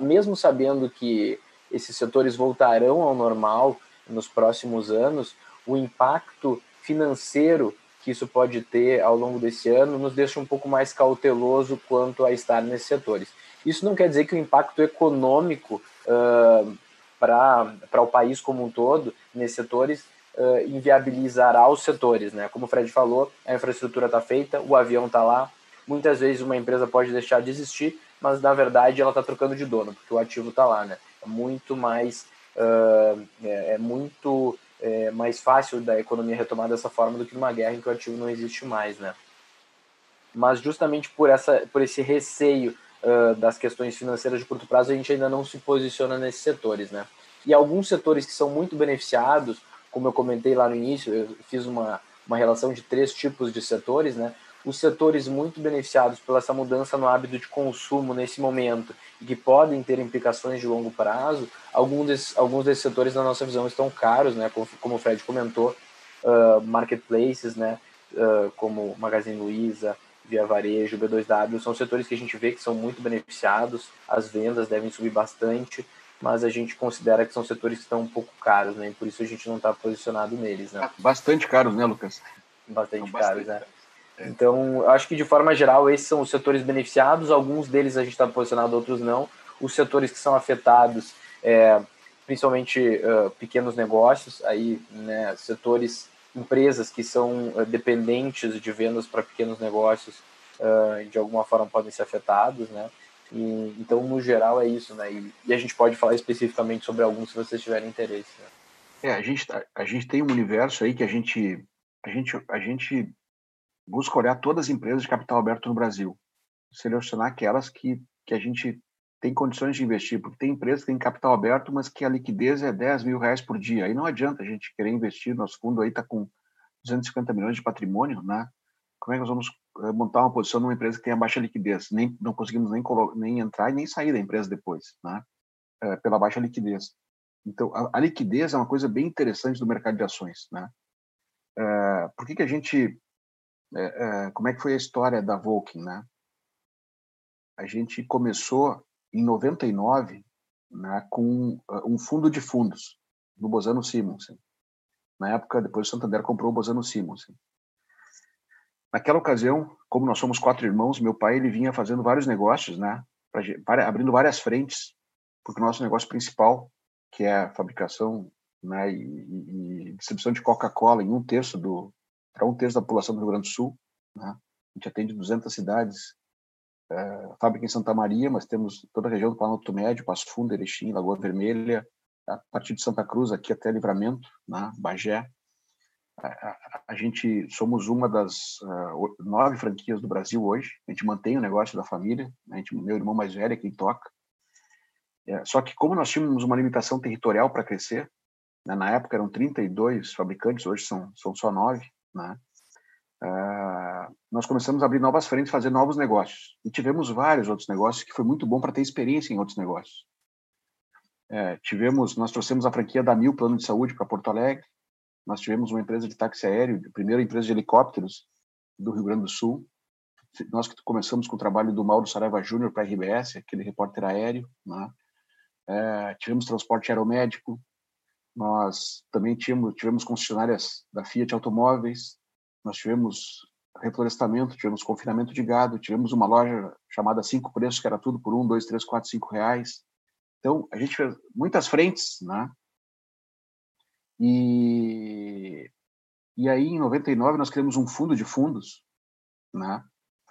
mesmo sabendo que esses setores voltarão ao normal nos próximos anos, o impacto financeiro que isso pode ter ao longo desse ano nos deixa um pouco mais cauteloso quanto a estar nesses setores. Isso não quer dizer que o impacto econômico uh, para o país como um todo, nesses setores, uh, inviabilizará os setores. Né? Como o Fred falou, a infraestrutura está feita, o avião está lá. Muitas vezes uma empresa pode deixar de existir, mas na verdade ela está trocando de dono, porque o ativo está lá. Né? É muito mais, uh, é, é, muito é, mais fácil da economia retomar dessa forma do que numa guerra em que o ativo não existe mais. Né? Mas justamente por, essa, por esse receio das questões financeiras de curto prazo, a gente ainda não se posiciona nesses setores, né? E alguns setores que são muito beneficiados, como eu comentei lá no início, eu fiz uma, uma relação de três tipos de setores, né? Os setores muito beneficiados pela essa mudança no hábito de consumo nesse momento e que podem ter implicações de longo prazo, alguns desses, alguns desses setores, na nossa visão, estão caros, né? Como, como o Fred comentou, uh, marketplaces, né? Uh, como Magazine Luiza, Via Varejo, B2W, são setores que a gente vê que são muito beneficiados, as vendas devem subir bastante, mas a gente considera que são setores que estão um pouco caros, né? E por isso a gente não está posicionado neles, né? Bastante caros, né, Lucas? Bastante, caros, né? É. Então, acho que de forma geral, esses são os setores beneficiados, alguns deles a gente está posicionado, outros não. Os setores que são afetados, é, principalmente uh, pequenos negócios, aí, né, setores empresas que são uh, dependentes de vendas para pequenos negócios uh, de alguma forma podem ser afetados, né? E, então, no geral, é isso, né? E, e, a gente pode falar especificamente sobre alguns se vocês tiverem interesse. Né? É, a gente, tá, a gente tem um universo aí que a gente, a gente, a gente busca olhar todas as empresas de capital aberto no Brasil, selecionar aquelas que, que a gente tem condições de investir, porque tem empresas que têm capital aberto, mas que a liquidez é 10 mil reais por dia. Aí não adianta a gente querer investir, nosso fundo aí está com 250 milhões de patrimônio, né? Como é que nós vamos eh, montar uma posição numa empresa que tem baixa liquidez? Nem, não conseguimos nem, nem entrar e nem sair da empresa depois, né? É, pela baixa liquidez. Então, a, a, liquidez é uma coisa bem interessante do mercado de ações, né? É, por que que a gente... É como é que foi a história da Volkin, né? A gente começou em 99 né, com uh, um fundo de fundos do Bozano Simonsen. Na época, depois o Santander comprou o Bozano Simonsen. Naquela ocasião, como nós somos quatro irmãos, meu pai ele vinha fazendo vários negócios, né, pra, abrindo várias frentes, porque o nosso negócio principal, que é a fabricação né, e, e distribuição de Coca-Cola em um terço do para um terço da população do Rio Grande do Sul, né? a gente atende 200 cidades é, fábrica em Santa Maria, mas temos toda a região do Planalto Médio, Passo Fundo, Erechim, Lagoa Vermelha, a partir de Santa Cruz aqui até Livramento, né, Bagé. A, a, a gente somos uma das uh, nove franquias do Brasil hoje. A gente mantém o negócio da família. A gente, meu irmão mais velho é quem toca. É, só que como nós tínhamos uma limitação territorial para crescer, né, na época eram 32 fabricantes, hoje são, são só nove, né? Uh, nós começamos a abrir novas frentes, fazer novos negócios. E tivemos vários outros negócios que foi muito bom para ter experiência em outros negócios. É, tivemos, nós trouxemos a franquia da Mil Plano de Saúde para Porto Alegre. Nós tivemos uma empresa de táxi aéreo, a primeira empresa de helicópteros do Rio Grande do Sul. Nós que começamos com o trabalho do Mauro Saraiva Júnior para a RBS, aquele repórter aéreo. Né? É, tivemos transporte aeromédico. Nós também tivemos, tivemos concessionárias da Fiat Automóveis, nós tivemos reflorestamento, tivemos confinamento de gado, tivemos uma loja chamada Cinco Preços, que era tudo por um, dois, três, quatro, cinco reais. Então, a gente fez muitas frentes, né? E, e aí, em 99, nós criamos um fundo de fundos, né?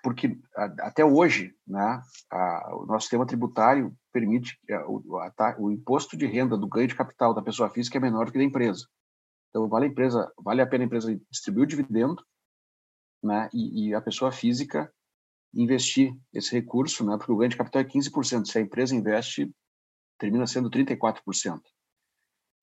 Porque até hoje, né, a, o nosso sistema tributário permite o, a, o imposto de renda do ganho de capital da pessoa física é menor que da empresa. Então, vale a, empresa, vale a pena a empresa distribuir o dividendo né, e, e, a pessoa física investir esse recurso, né, porque o ganho de capital é 15%. Se a empresa investe, termina sendo 34%.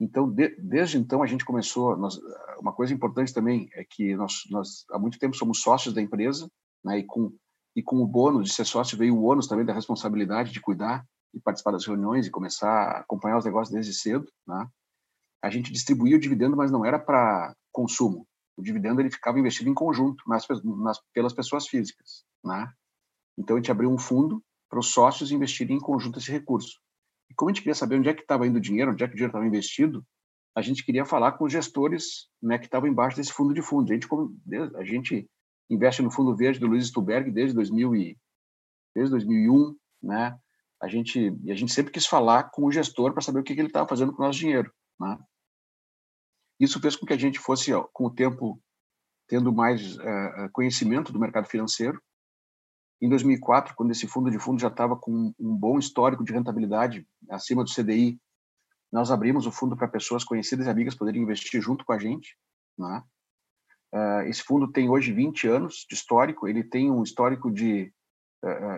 Então, de, desde então, a gente começou. Nós, uma coisa importante também é que nós, nós, há muito tempo, somos sócios da empresa, né, e, com, e com o bônus de ser sócio veio o ônus também da responsabilidade de cuidar e participar das reuniões e começar a acompanhar os negócios desde cedo. Né? A gente distribuía o dividendo, mas não era para consumo. O dividendo ele ficava investido em conjunto nas, nas, pelas pessoas físicas, né? Então a gente abriu um fundo para os sócios investirem em conjunto esse recurso. E como a gente queria saber onde é que estava indo o dinheiro, onde é que o dinheiro estava investido, a gente queria falar com os gestores, né, que estavam embaixo desse fundo de fundos. A gente, a gente investe no Fundo Verde do Luiz Stuberg desde 2000 e, desde 2001, né? A gente e a gente sempre quis falar com o gestor para saber o que, que ele estava fazendo com o nosso dinheiro, né? Isso fez com que a gente fosse, com o tempo, tendo mais uh, conhecimento do mercado financeiro. Em 2004, quando esse fundo de fundo já estava com um bom histórico de rentabilidade acima do CDI, nós abrimos o fundo para pessoas conhecidas e amigas poderem investir junto com a gente. Né? Uh, esse fundo tem hoje 20 anos de histórico, ele tem um histórico de,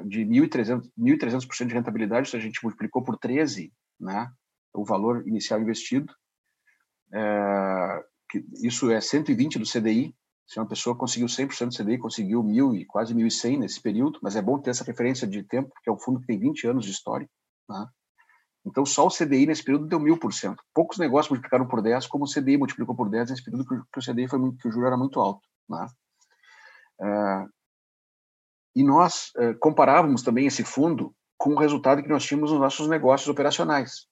de 1.300%, 1.300 de rentabilidade, isso a gente multiplicou por 13 né, o valor inicial investido é, que isso é 120 do CDI. Se uma pessoa conseguiu 100% do CDI, conseguiu mil e quase 1.100 nesse período, mas é bom ter essa referência de tempo, porque é um fundo que tem 20 anos de história. Né? Então, só o CDI nesse período deu 1.000%. Poucos negócios multiplicaram por 10, como o CDI multiplicou por 10 nesse período que o CDI foi muito, que o juro era muito alto. Né? É, e nós é, comparávamos também esse fundo com o resultado que nós tínhamos nos nossos negócios operacionais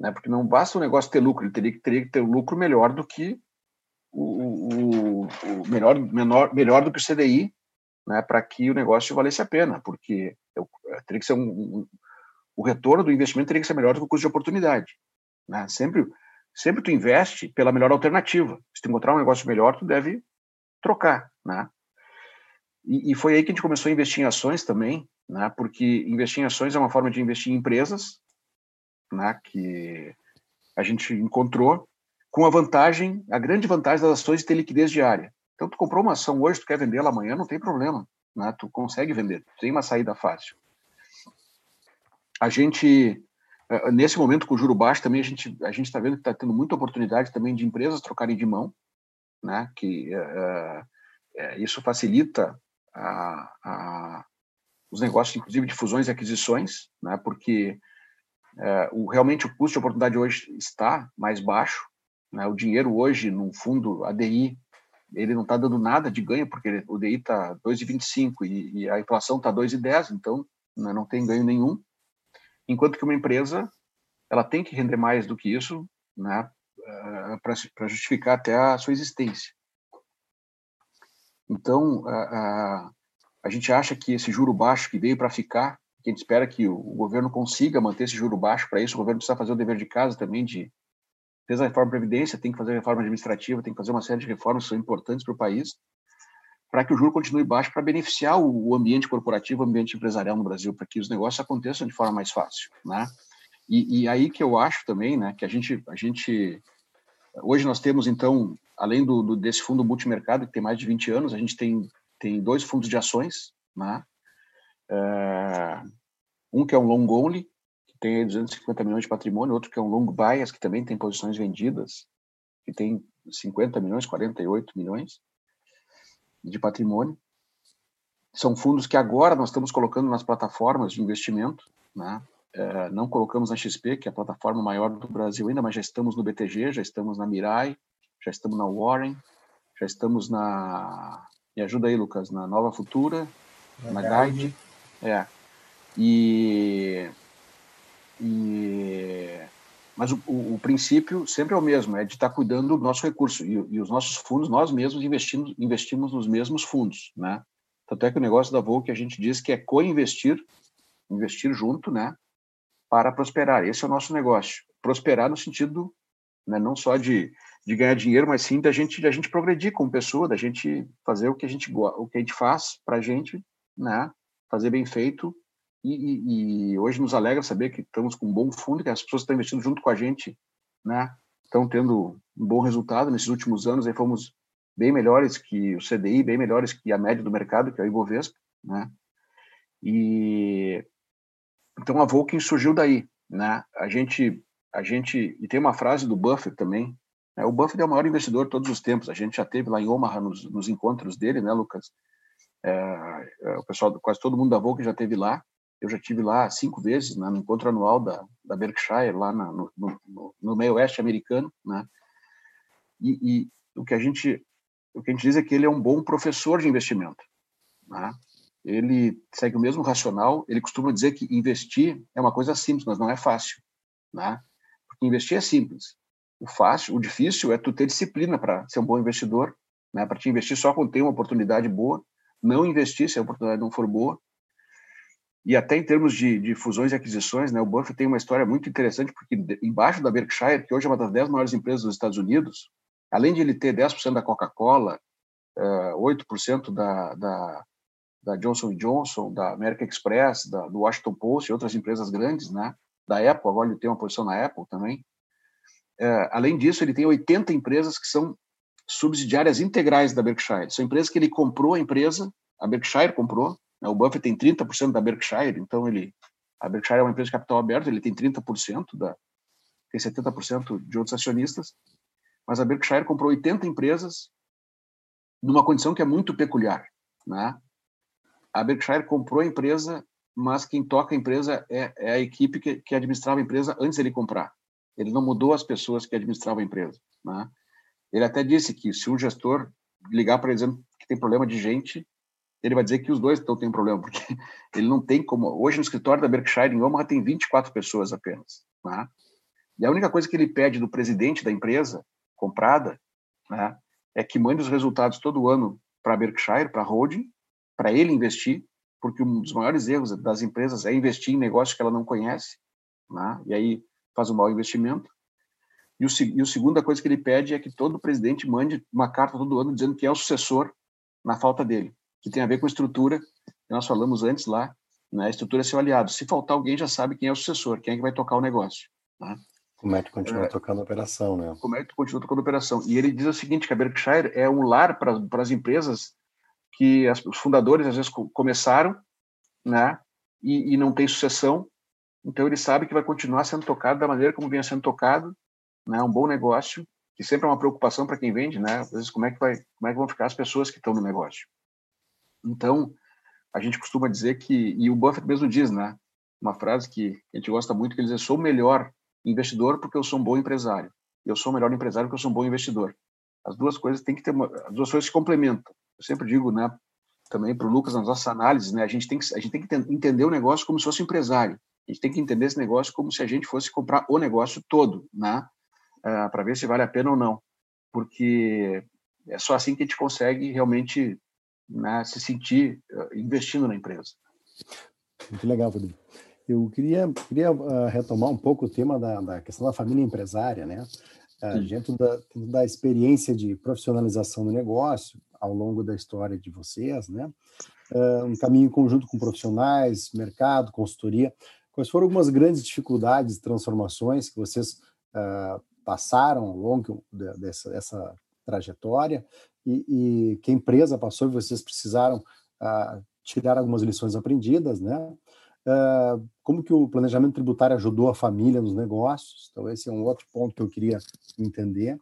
né? Porque não basta o negócio ter lucro, ele teria que, teria que ter um lucro melhor do que o, o, o melhor, menor, melhor do que o CDI, né? Para que o negócio valesse a pena, porque eu, teria que ser um, um, o retorno do investimento teria que ser melhor do que o custo de oportunidade, né? Sempre, sempre tu investe pela melhor alternativa. Se tu encontrar um negócio melhor, tu deve trocar, né? E, e, foi aí que a gente começou a investir em ações também, né? Porque investir em ações é uma forma de investir em empresas, né? Que a gente encontrou com a vantagem, a grande vantagem das ações de ter liquidez diária. Então, tu comprou uma ação hoje, tu quer vender ela amanhã, não tem problema, né? Tu consegue vender, tu tem uma saída fácil. A gente é, nesse momento com o juro baixo também a gente a gente está vendo que está tendo muita oportunidade também de empresas trocarem de mão, né? Que uh, isso facilita a, a, os negócios, inclusive de fusões e aquisições, né? Porque uh, o, realmente o custo de oportunidade hoje está mais baixo, né? O dinheiro hoje num fundo ADI ele não está dando nada de ganho porque o DI está 2,25 e, e a inflação está 2,10, então né, não tem ganho nenhum enquanto que uma empresa ela tem que render mais do que isso, né, eh, para justificar até a sua existência. Então, a, a, a, gente acha que esse juro baixo que veio para ficar, que a gente espera que o, o governo consiga manter esse juro baixo, para isso o governo precisa fazer o dever de casa também de fez a reforma da previdência, tem que fazer a reforma administrativa, tem que fazer uma série de reformas que são importantes para o país, para que o juro continue baixo, para beneficiar o ambiente corporativo, o ambiente empresarial no Brasil, para que os negócios aconteçam de forma mais fácil, né? E, e, aí que eu acho também, né, que a gente, a gente, hoje nós temos então, além do, do, desse fundo multimercado que tem mais de 20 anos, a gente tem tem dois fundos de ações, né? É, um que é um long only, que tem 250 milhões de patrimônio, outro que é um long bias, que também tem posições vendidas, que tem 50 milhões, 48 milhões de patrimônio. São fundos que agora nós estamos colocando nas plataformas de investimento, né? É, não colocamos na XP, que é a plataforma maior do Brasil ainda, mas já estamos no BTG, já estamos na Mirai, já estamos na Warren, já estamos na. Me ajuda aí, Lucas, na Nova Futura, na, na Guide. É. E. E mas o, o, o, princípio sempre é o mesmo, é de estar cuidando do nosso recurso. E, e, os nossos fundos, nós mesmos investimos, investimos nos mesmos fundos, né? Tanto é que o negócio da Volk, a gente diz que é co-investir, investir junto, né? Para prosperar. Esse é o nosso negócio. Prosperar no sentido né, não só de, de ganhar dinheiro, mas sim da gente, da gente progredir como pessoa, da gente fazer o que a gente, o que a gente faz para a gente, né? Fazer bem feito e, e, e, hoje nos alegra saber que estamos com um bom fundo, que as pessoas estão investindo junto com a gente, né, estão tendo um bom resultado. Nesses últimos anos, aí fomos bem melhores que o CDI, bem melhores que a média do mercado, que é o Ibovespa, né? E então a Vulcan surgiu daí, né? A gente a gente e tem uma frase do Buffett também. Né? O Buffett é o maior investidor de todos os tempos. A gente já teve lá em Omaha nos, nos encontros dele, né, Lucas? É, é, o pessoal, quase todo mundo da Vulcan já teve lá. Eu já tive lá cinco vezes né, no encontro anual da, da Berkshire, lá na, no, no, no, meio oeste americano, né? E, e, o que a gente o que a gente diz é que ele é um bom professor de investimento, né? Ele segue o mesmo racional. Ele costuma dizer que investir é uma coisa simples, mas não é fácil, né? Porque investir é simples. O fácil, o difícil é tu ter disciplina para ser um bom investidor, né? Para te investir só quando tem uma oportunidade boa, não investir se a oportunidade não for boa e até em termos de, de, fusões e aquisições, né, o Buffett tem uma história muito interessante, porque embaixo da Berkshire, que hoje é uma das 10 maiores empresas dos Estados Unidos, além de ele ter 10% da Coca-Cola, uh, 8% da, da, da, Johnson Johnson, da American Express, da, do Washington Post e outras empresas grandes, né, da Apple, agora ele tem uma posição na Apple também. Uh, além disso, ele tem 80 empresas que são subsidiárias integrais da Berkshire. São empresas que ele comprou a empresa, a Berkshire comprou, né? O Buffett tem 30% da Berkshire, então ele a Berkshire é uma empresa de capital aberto, ele tem 30% da tem 70% de outros acionistas, mas a Berkshire comprou 80 empresas numa condição que é muito peculiar, né? A Berkshire comprou a empresa, mas quem toca a empresa é, é a equipe que, que administrava a empresa antes dele comprar. Ele não mudou as pessoas que administravam a empresa, né? Ele até disse que se o gestor ligar para ele que tem problema de gente, ele vai dizer que os dois estão tendo problema, porque ele não tem como. Hoje, no escritório da Berkshire, em Omaha, tem 24 pessoas apenas. Né? E a única coisa que ele pede do presidente da empresa comprada né, é que mande os resultados todo ano para a Berkshire, para a holding, para ele investir, porque um dos maiores erros das empresas é investir em negócios que ela não conhece, né? e aí faz um mau investimento. E, o, e a segunda coisa que ele pede é que todo presidente mande uma carta todo ano dizendo que é o sucessor na falta dele. que tem a ver com a estrutura que nós falamos antes lá, né? A estrutura é seu aliado. Se faltar alguém, já sabe quem é o sucessor, quem é que vai tocar o negócio. Né? Como é que continua é, tocando a operação, né? Como é que continua tocando a operação. E ele diz o seguinte, que a Berkshire é um lar para, para as empresas que as, os fundadores às vezes começaram, né? E, e não tem sucessão, então ele sabe que vai continuar sendo tocado da maneira como vinha sendo tocado, né? Um bom negócio, que sempre é uma preocupação para quem vende, né? Às vezes como é que vai, como é que vão ficar as pessoas que estão no negócio. Então, a gente costuma dizer que e o Buffett mesmo diz, né? Uma frase que a gente gosta muito que ele diz: "Sou o melhor investidor porque eu sou um bom empresário. Eu sou o melhor empresário porque eu sou um bom investidor." As duas coisas têm que ter uma, as duas coisas se complementam. Eu sempre digo, né, também para o Lucas nas nossas análises, né, a gente tem que a gente tem que entender o negócio como se fosse um empresário. A gente tem que entender esse negócio como se a gente fosse comprar o negócio todo, né, uh, ah, para ver se vale a pena ou não, porque é só assim que a gente consegue realmente né, se sentir uh, investindo na empresa. Muito legal, Rodrigo. Eu queria, queria uh, retomar um pouco o tema da, da, questão da família empresária, né? Uh, dentro, da, da experiência de profissionalização do negócio, ao longo da história de vocês, né? Uh, um caminho em conjunto com profissionais, mercado, consultoria. Quais foram algumas grandes dificuldades transformações que vocês passaram ao longo dessa, dessa trajetória e, e, que empresa passou e vocês precisaram uh, tirar algumas lições aprendidas, né? Uh, como que o planejamento tributário ajudou a família nos negócios? Então esse é um outro ponto que eu queria entender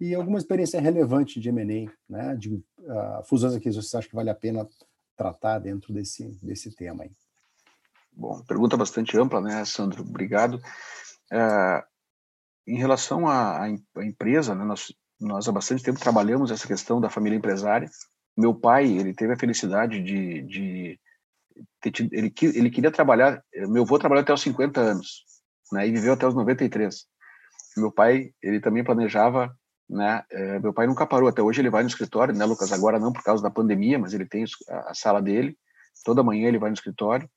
e alguma experiência relevante de M&A, né? De uh, fusões aqui, vocês acham que vale a pena tratar dentro desse desse tema aí? Bom, pergunta bastante ampla, né, Sandro? Obrigado. Uh, em relação à, à empresa, né, nós nós há bastante tempo trabalhamos essa questão da família empresária. Meu pai, ele teve a felicidade de, de ter, ele, ele queria trabalhar, meu avô trabalhou até os 50 anos, né, e viveu até os 93. Meu pai, ele também planejava, né, é, meu pai nunca parou, até hoje ele vai no escritório, né, Lucas, agora não por causa da pandemia, mas ele tem a, sala dele, toda manhã ele vai no escritório,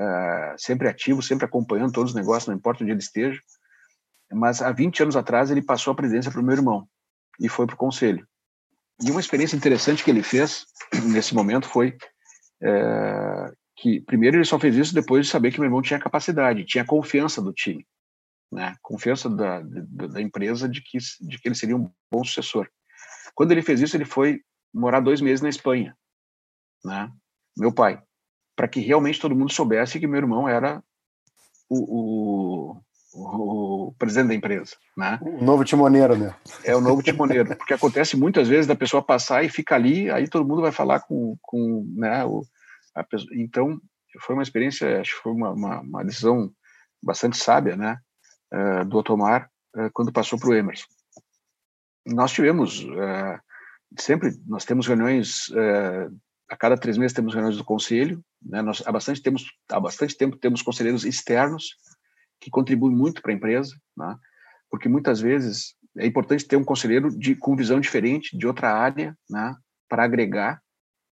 é, sempre ativo, sempre acompanhando todos os negócios, não importa onde ele esteja, mas há 20 anos atrás ele passou a presidência para o meu irmão, e foi para o conselho. E uma experiência interessante que ele fez nesse momento foi é, que, primeiro, ele só fez isso depois de saber que meu irmão tinha capacidade, tinha confiança do time, né? confiança da, da, da empresa de que, de que ele seria um bom sucessor. Quando ele fez isso, ele foi morar dois meses na Espanha, né? meu pai, para que realmente todo mundo soubesse que meu irmão era o, o o presidente da empresa, né? O novo timoneiro, né? É o novo timoneiro, porque acontece muitas vezes da pessoa passar e fica ali, aí todo mundo vai falar com, com né, o, a pessoa. Então, foi uma experiência, acho que foi uma, uma, uma decisão bastante sábia, né, uh, do Otomar, uh, quando passou para o Emerson. Nós tivemos, uh, sempre, nós temos reuniões, a cada três meses temos reuniões do conselho, né, nós há bastante, temos, há bastante tempo temos conselheiros externos, que contribui muito para a empresa, né? porque muitas vezes é importante ter um conselheiro de, com visão diferente de outra área, né? para agregar,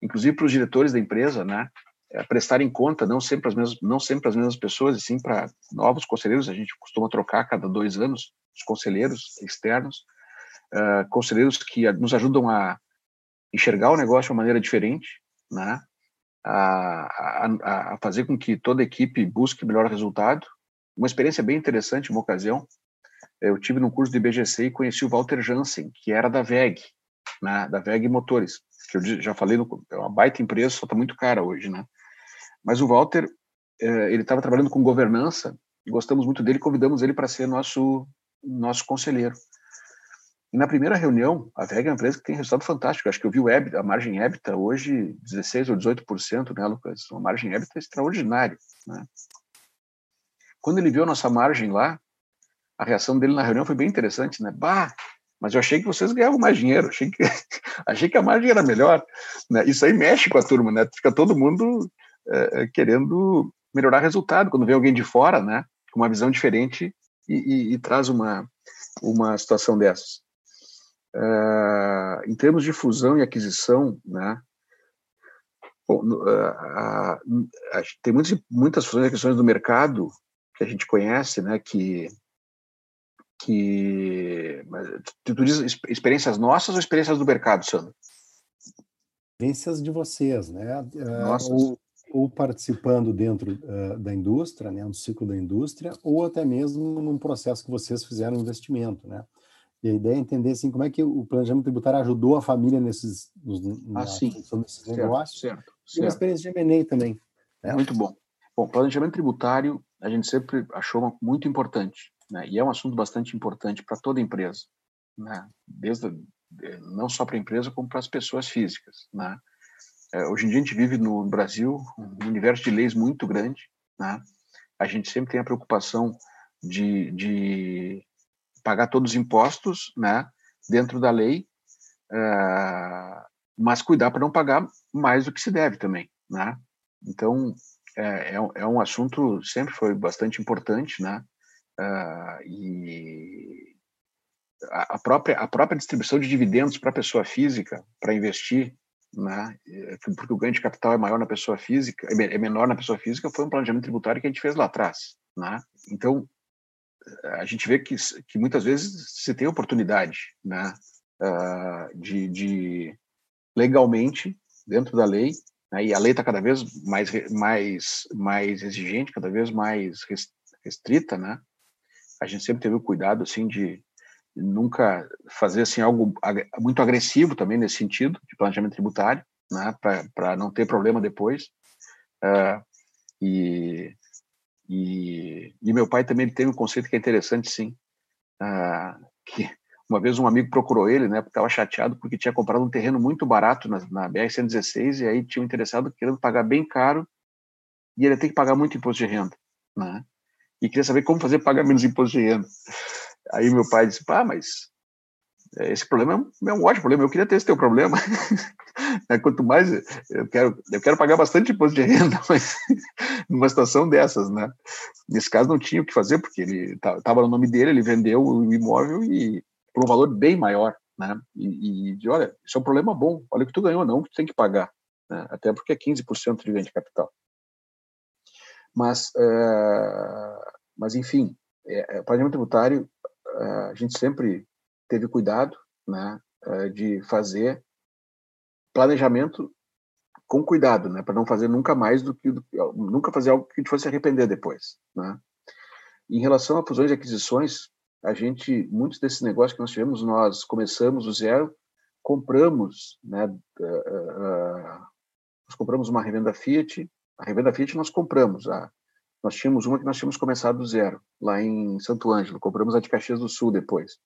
inclusive para os diretores da empresa, né? É, prestarem conta, não sempre as mesmas, não sempre as mesmas pessoas, e sim para novos conselheiros. A gente costuma trocar cada dois anos os conselheiros externos, uh, conselheiros que nos ajudam a enxergar o negócio de uma maneira diferente, né? A, a, a, fazer com que toda a equipe busque melhor resultado uma experiência bem interessante, uma ocasião, eu tive num curso de BGC e conheci o Walter Jansen, que era da VEG, né, da VEG Motores, que eu já falei, no, é uma baita empresa, só está muito cara hoje, né? Mas o Walter, eh, ele estava trabalhando com governança, gostamos muito dele, convidamos ele para ser nosso nosso conselheiro. E na primeira reunião, a VEG é uma empresa que tem resultado fantástico. Acho que eu vi o EBITDA, a margem EBITDA hoje 16 ou 18%, né, Lucas? Uma margem EBITDA extraordinária, né? Quando ele viu a nossa margem lá, a reação dele na reunião foi bem interessante, né? Bah, mas eu achei que vocês ganhavam mais dinheiro, achei que, achei que a margem era melhor. Né? Isso aí mexe com a turma, né? Fica todo mundo é, querendo melhorar resultado quando vem alguém de fora, né? Com uma visão diferente e, e, e traz uma, uma situação dessas. Uh, em termos de fusão e aquisição, né? Bom, uh, uh, tem muitas, muitas fusões e aquisições do mercado que a gente conhece, né, que que tu, tu diz experiências nossas ou experiências do mercado, Sandro? vivências de vocês, né? Uh, ou, ou, participando dentro uh, da indústria, né, no ciclo da indústria, ou até mesmo num processo que vocês fizeram investimento, né? E a ideia é entender assim, como é que o planejamento tributário ajudou a família nesses, nos, ah, na sim. desses certo, negócios. Certo, e uma experiência de M&A também. É muito bom. Bom, planejamento tributário a gente sempre achou muito importante, né? E é um assunto bastante importante para toda empresa, né? Desde não só para a empresa como para as pessoas físicas, né? É, hoje em dia a gente vive no Brasil um universo de leis muito grande, né? A gente sempre tem a preocupação de, de pagar todos os impostos, né? Dentro da lei, uh, mas cuidar para não pagar mais do que se deve também, né? Então é, é, é um assunto sempre foi bastante importante, né? Uh, e a própria a própria distribuição de dividendos para a pessoa física para investir né? Porque o ganho de capital é maior na pessoa física é menor na pessoa física foi um planejamento tributário que a gente fez lá atrás né? Então a gente vê que, que muitas vezes você tem oportunidade né? Uh, de, de legalmente dentro da lei né, e a lei está cada vez mais mais mais exigente cada vez mais restrita né? A gente sempre teve o cuidado assim de nunca fazer assim algo muito agressivo também nesse sentido de planejamento tributário, né, para não ter problema depois. Uh, e, e, e, meu pai também tem um conceito que é interessante, sim, uh, que uma vez um amigo procurou ele, né, porque estava chateado porque tinha comprado um terreno muito barato na, na BR-116 e aí tinha um interessado querendo pagar bem caro e ele tem que pagar muito imposto de renda, né? E queria saber como fazer pagar menos imposto de renda. Aí meu pai disse, pá, mas é, esse problema é um, é um ótimo problema, eu queria ter esse teu problema. É, quanto mais eu quero, eu quero pagar bastante imposto de renda, mas numa situação dessas, né? Nesse caso não tinha o que fazer, porque ele estava no nome dele, ele vendeu o imóvel e por um valor bem maior, né? E, e de, olha, isso é um problema bom, olha o que tu ganhou, não o que tu tem que pagar, né? até porque é 15% de ganho de capital. Mas, uh, mas enfim, é, planejamento tributário a gente sempre teve cuidado né, eh, de fazer planejamento com cuidado, né, para não fazer nunca mais do que nunca fazer algo que a gente fosse arrepender depois, né? Em relação a fusões e aquisições, a gente muitos desses negócios que nós tivemos, nós começamos do zero, compramos, né, uh, uh, nós compramos uma revenda Fiat, a revenda Fiat nós compramos, a nós tínhamos uma que nós tínhamos começado do zero, lá em Santo Ângelo, compramos a de Caxias do Sul depois.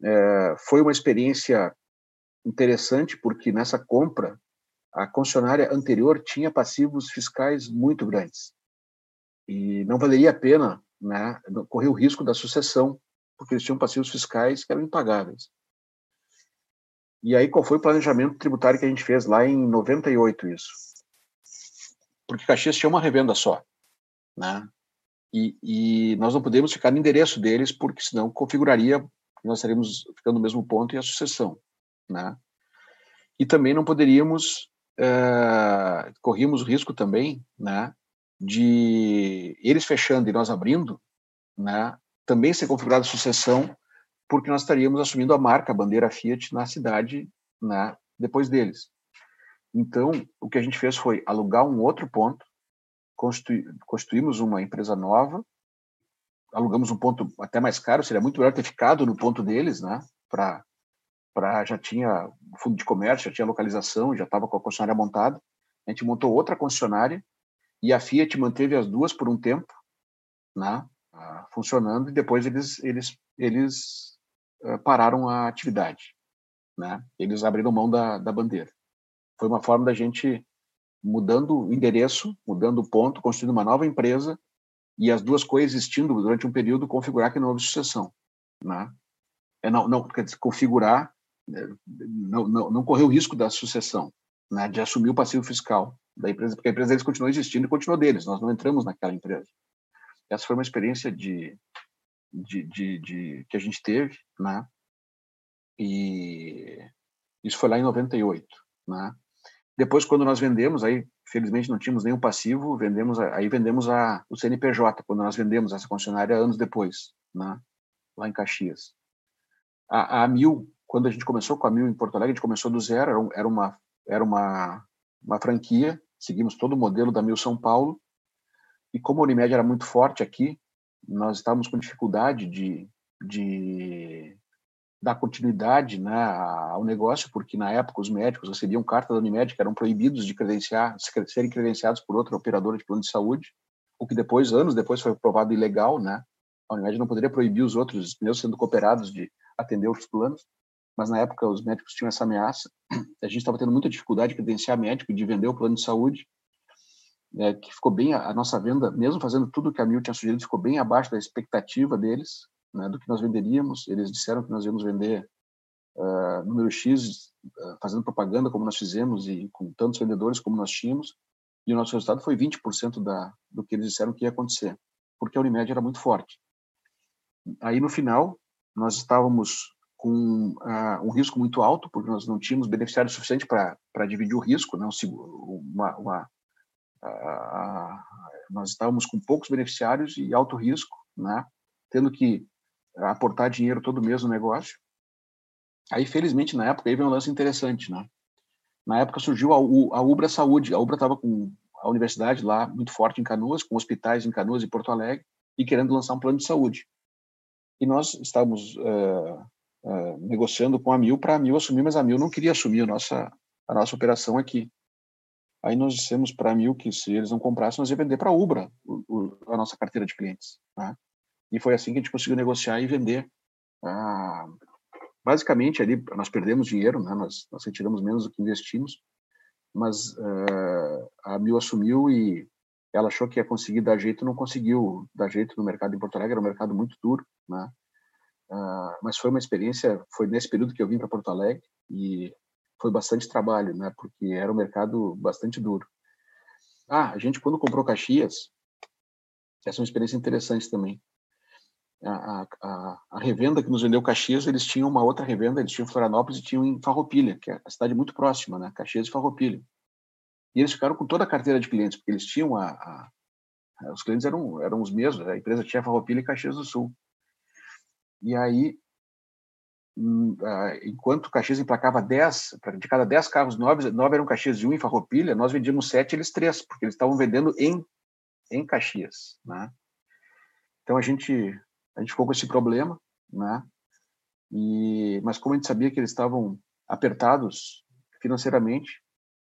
É, foi uma experiência interessante, porque nessa compra, a concessionária anterior tinha passivos fiscais muito grandes. E não valeria a pena né, o risco da sucessão, porque eles tinham passivos fiscais que eram impagáveis. E aí, qual foi o planejamento tributário que a gente fez lá em 98, isso? Porque Caxias tinha uma revenda só né? E, e, nós não podemos ficar no endereço deles, porque senão configuraria nós estaríamos ficando no mesmo ponto e a sucessão, né? E também não poderíamos, uh, corríamos o risco também, né, de eles fechando e nós abrindo, né, também ser configurada sucessão, porque nós estaríamos assumindo a marca, a bandeira Fiat na cidade, né, depois deles. Então, o que a gente fez foi alugar um outro ponto, constituímos uma empresa nova, alugamos um ponto até mais caro, seria muito melhor ter ficado no ponto deles, né? Para para já tinha fundo de comércio, já tinha localização, já estava com a concessionária montada. A gente montou outra concessionária e a Fiat manteve as duas por um tempo, né? funcionando e depois eles eles eles uh, pararam a atividade, né? Eles abriram mão da, da bandeira. Foi uma forma da gente mudando o endereço, mudando o ponto, construindo uma nova empresa e as duas coexistindo durante um período, configurar que não houve sucessão, né? É não, não quer dizer, configurar, né, não, não, não correr o risco da sucessão, né? De assumir o passivo fiscal da empresa, porque a empresa deles continuou existindo e continuou deles. Nós não entramos naquela empresa. Essa foi uma experiência de, de, de, de que a gente teve, né? E isso foi lá em 98, né? Depois, quando nós vendemos, aí felizmente não tínhamos nenhum passivo, vendemos aí vendemos a, o CNPJ, quando nós vendemos essa concessionária anos depois, né? lá em Caxias. A, a Mil, quando a gente começou com a Mil em Porto Alegre, a gente começou do zero, era, uma era uma, uma franquia, seguimos todo o modelo da Mil São Paulo, e como a Unimed era muito forte aqui, nós estávamos com dificuldade de, de dar continuidade né, ao negócio, porque na época os médicos recebiam carta da Unimed que eram proibidos de credenciar, serem credenciados por outra operadora de plano de saúde, o que depois, anos depois, foi provado ilegal, né? A Unimed não poderia proibir os outros, mesmo sendo cooperados, de atender outros planos, mas na época os médicos tinham essa ameaça. A gente estava tendo muita dificuldade de credenciar médico, de vender o plano de saúde, é, que ficou bem, a, a nossa venda, mesmo fazendo tudo o que a Mil tinha sugerido, ficou bem abaixo da expectativa deles, né, do que nós venderíamos. Eles disseram que nós íamos vender uh, número X, uh, fazendo propaganda como nós fizemos e com tantos vendedores como nós tínhamos, e o nosso resultado foi 20% da, do que eles disseram que ia acontecer, porque a Unimed era muito forte. Aí, no final, nós estávamos com uh, um risco muito alto, porque nós não tínhamos beneficiário suficiente para dividir o risco, né? uma, uma nós estávamos com poucos beneficiários e alto risco, né? tendo que aportar dinheiro todo mês no negócio. Aí, felizmente, na época, aí veio um lance interessante, né? Na época surgiu a, a Ubra Saúde. A Ubra estava com a universidade lá muito forte em Canoas, com hospitais em Canoas e Porto Alegre, e querendo lançar um plano de saúde. E nós estávamos uh, uh, negociando com a Mil para a Mil assumir, mas a Mil não queria assumir a nossa, a nossa operação aqui. Aí nós dissemos para a Mil que se eles não comprassem, nós ia vender para a Ubra o, o, a nossa carteira de clientes. Né? E foi assim que a gente conseguiu negociar e vender. Ah, basicamente, ali nós perdemos dinheiro, né? nós, nós retiramos menos do que investimos, mas uh, a Mil assumiu e ela achou que ia conseguir dar jeito, não conseguiu dar jeito no mercado em Porto Alegre, era um mercado muito duro, né? Uh, mas foi uma experiência, foi nesse período que eu vim para Porto Alegre e foi bastante trabalho, né? Porque era um mercado bastante duro. Ah, a gente quando comprou Caxias, essa é uma experiência interessante também a, a, a, revenda que nos vendeu Caxias, eles tinham uma outra revenda, eles tinham Florianópolis e tinham em Farroupilha, que é a cidade muito próxima, né? Caxias e Farroupilha. E eles ficaram com toda a carteira de clientes, porque eles tinham a, a os clientes eram eram os mesmos, a empresa tinha Farroupilha e Caxias do Sul. E aí, hum, enquanto Caxias emplacava 10, de cada 10 carros, 9, 9 eram Caxias e um em Farroupilha, nós vendíamos 7, eles 3, porque eles estavam vendendo em, em Caxias, né? Então a gente a gente ficou com esse problema, né? E, mas como a gente sabia que eles estavam apertados financeiramente,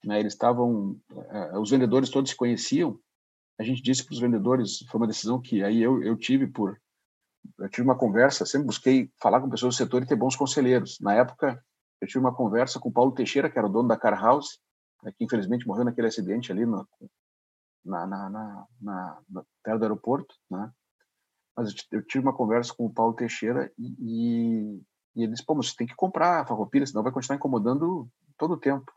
né? Eles estavam, uh, os vendedores todos se conheciam. A gente disse para os vendedores, foi uma decisão que aí eu, eu tive por, eu tive uma conversa, sempre busquei falar com pessoas do setor e ter bons conselheiros. Na época, eu tive uma conversa com o Paulo Teixeira, que era o dono da Car House, né, que infelizmente morreu naquele acidente ali no, na, na, na, na, na do aeroporto, né? mas eu tive uma conversa com o Paulo Teixeira e, e, e ele disse, pô, você tem que comprar a farroupilha, senão vai continuar incomodando todo o tempo.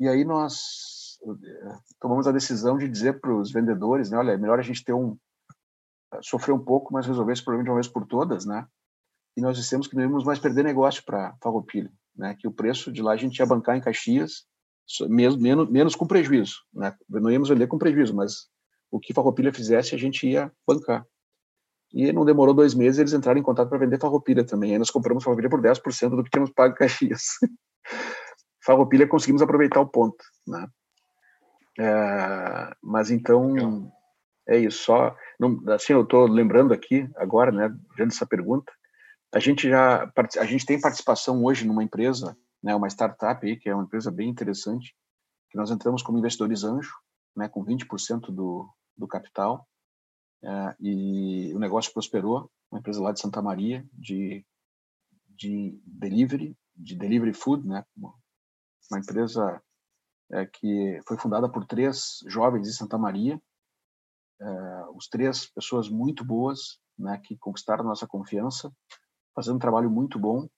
E aí nós eh, tomamos a decisão de dizer para os vendedores, né, olha, é melhor a gente ter um sofrer um pouco, mas resolver esse problema de uma vez por todas, né? E nós dissemos que não íamos mais perder negócio para Farroupilha, né? Que o preço de lá a gente ia bancar em Caxias, mesmo menos, menos com prejuízo, né? Não íamos vender com prejuízo, mas o que Farroupilha fizesse a gente ia bancar. E não demorou dois meses, eles entraram em contato para vender farroupilha também. Aí nós compramos farroupilha por 10% do que tínhamos pago em Caxias. farroupilha conseguimos aproveitar o ponto, né? É, mas então é isso. Só não, assim eu estou lembrando aqui agora, né, diante dessa pergunta, a gente já a gente tem participação hoje numa empresa, né, uma startup aí que é uma empresa bem interessante, que nós entramos como investidores anjo, né, com 20% do, do capital é, e o negócio prosperou, uma empresa lá de Santa Maria de, de delivery, de delivery food, né? Uma, empresa é, que foi fundada por três jovens de Santa Maria, é, os três pessoas muito boas, né? Que conquistaram nossa confiança, fazendo um trabalho muito bom.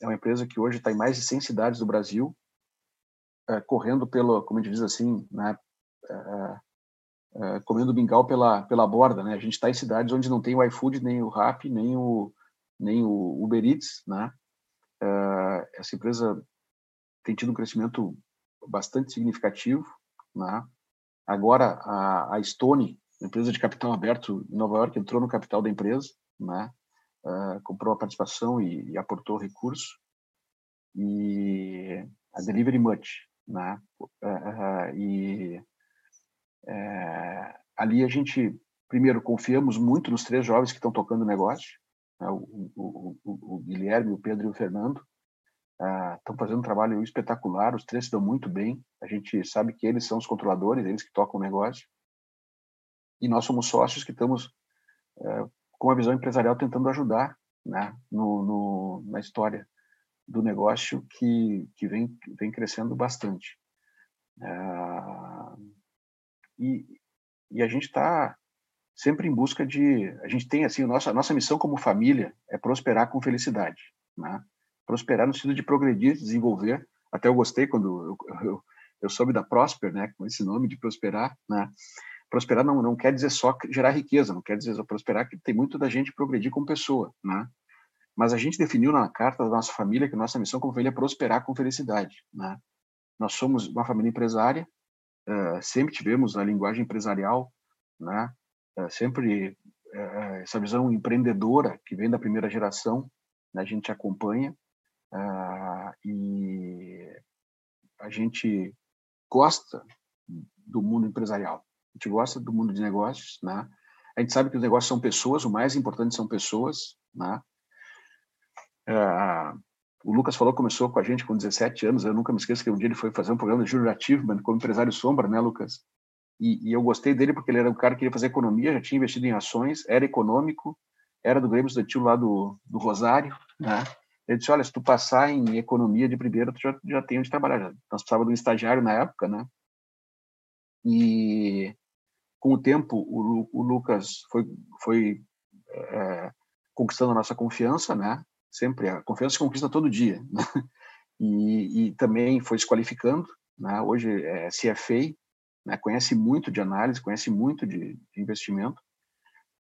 É uma empresa que hoje está em mais de 100 cidades do Brasil, é, correndo pelo, como a gente diz assim, né? Uh, comendo mingau pela, pela borda, né? A gente está em cidades onde não tem o iFood, nem o Rappi, nem o, nem o Uber Eats, né? Uh, essa empresa tem tido um crescimento bastante significativo, né? Agora, a, a Stone, empresa de capital aberto em Nova York, entrou no capital da empresa, né? Uh, comprou a participação e, e aportou recurso. E a Delivery Much, né? Uh, e é, ali a gente, primeiro, confiamos muito nos três jovens que estão tocando o negócio, né? o, o, o, o, Guilherme, o Pedro e o Fernando. Estão uh, fazendo um trabalho espetacular, os três estão muito bem. A gente sabe que eles são os controladores, eles que tocam o negócio. E nós somos sócios que estamos uh, com a visão empresarial tentando ajudar né? no, no, na história do negócio que, que vem, vem crescendo bastante. Uh, e, e a gente está sempre em busca de. A gente tem assim, a nossa, a nossa missão como família é prosperar com felicidade. Né? Prosperar no sentido de progredir, desenvolver. Até eu gostei quando eu, eu, eu soube da Prosper, né? com esse nome de prosperar. Né? Prosperar não, não quer dizer só gerar riqueza, não quer dizer só prosperar, que tem muito da gente progredir como pessoa. Né? Mas a gente definiu na carta da nossa família que nossa missão como família é prosperar com felicidade. Né? Nós somos uma família empresária, uh, sempre tivemos a linguagem empresarial, né? Uh, sempre uh, essa visão empreendedora que vem da primeira geração, né? a gente acompanha e a gente gosta do mundo empresarial, a gente gosta do mundo de negócios, né? A gente sabe que os negócios são pessoas, o mais importante são pessoas, né? Uh, o Lucas falou começou com a gente com 17 anos. Eu nunca me esqueço que um dia ele foi fazer um programa de Júnior Achievement como empresário sombra, né, Lucas? E, e, eu gostei dele porque ele era um cara que queria fazer economia, já tinha investido em ações, era econômico, era do Grêmio Estudantil lá do, do Rosário, né? Ele disse, olha, se tu passar em economia de primeira, tu já, já tem onde trabalhar. Nós precisávamos de um estagiário na época, né? E com o tempo, o, o Lucas foi, foi é, conquistando a nossa confiança, né? sempre a confiança se conquista todo dia né? e, e, também foi se qualificando né? hoje é CFA né? conhece muito de análise conhece muito de, de, investimento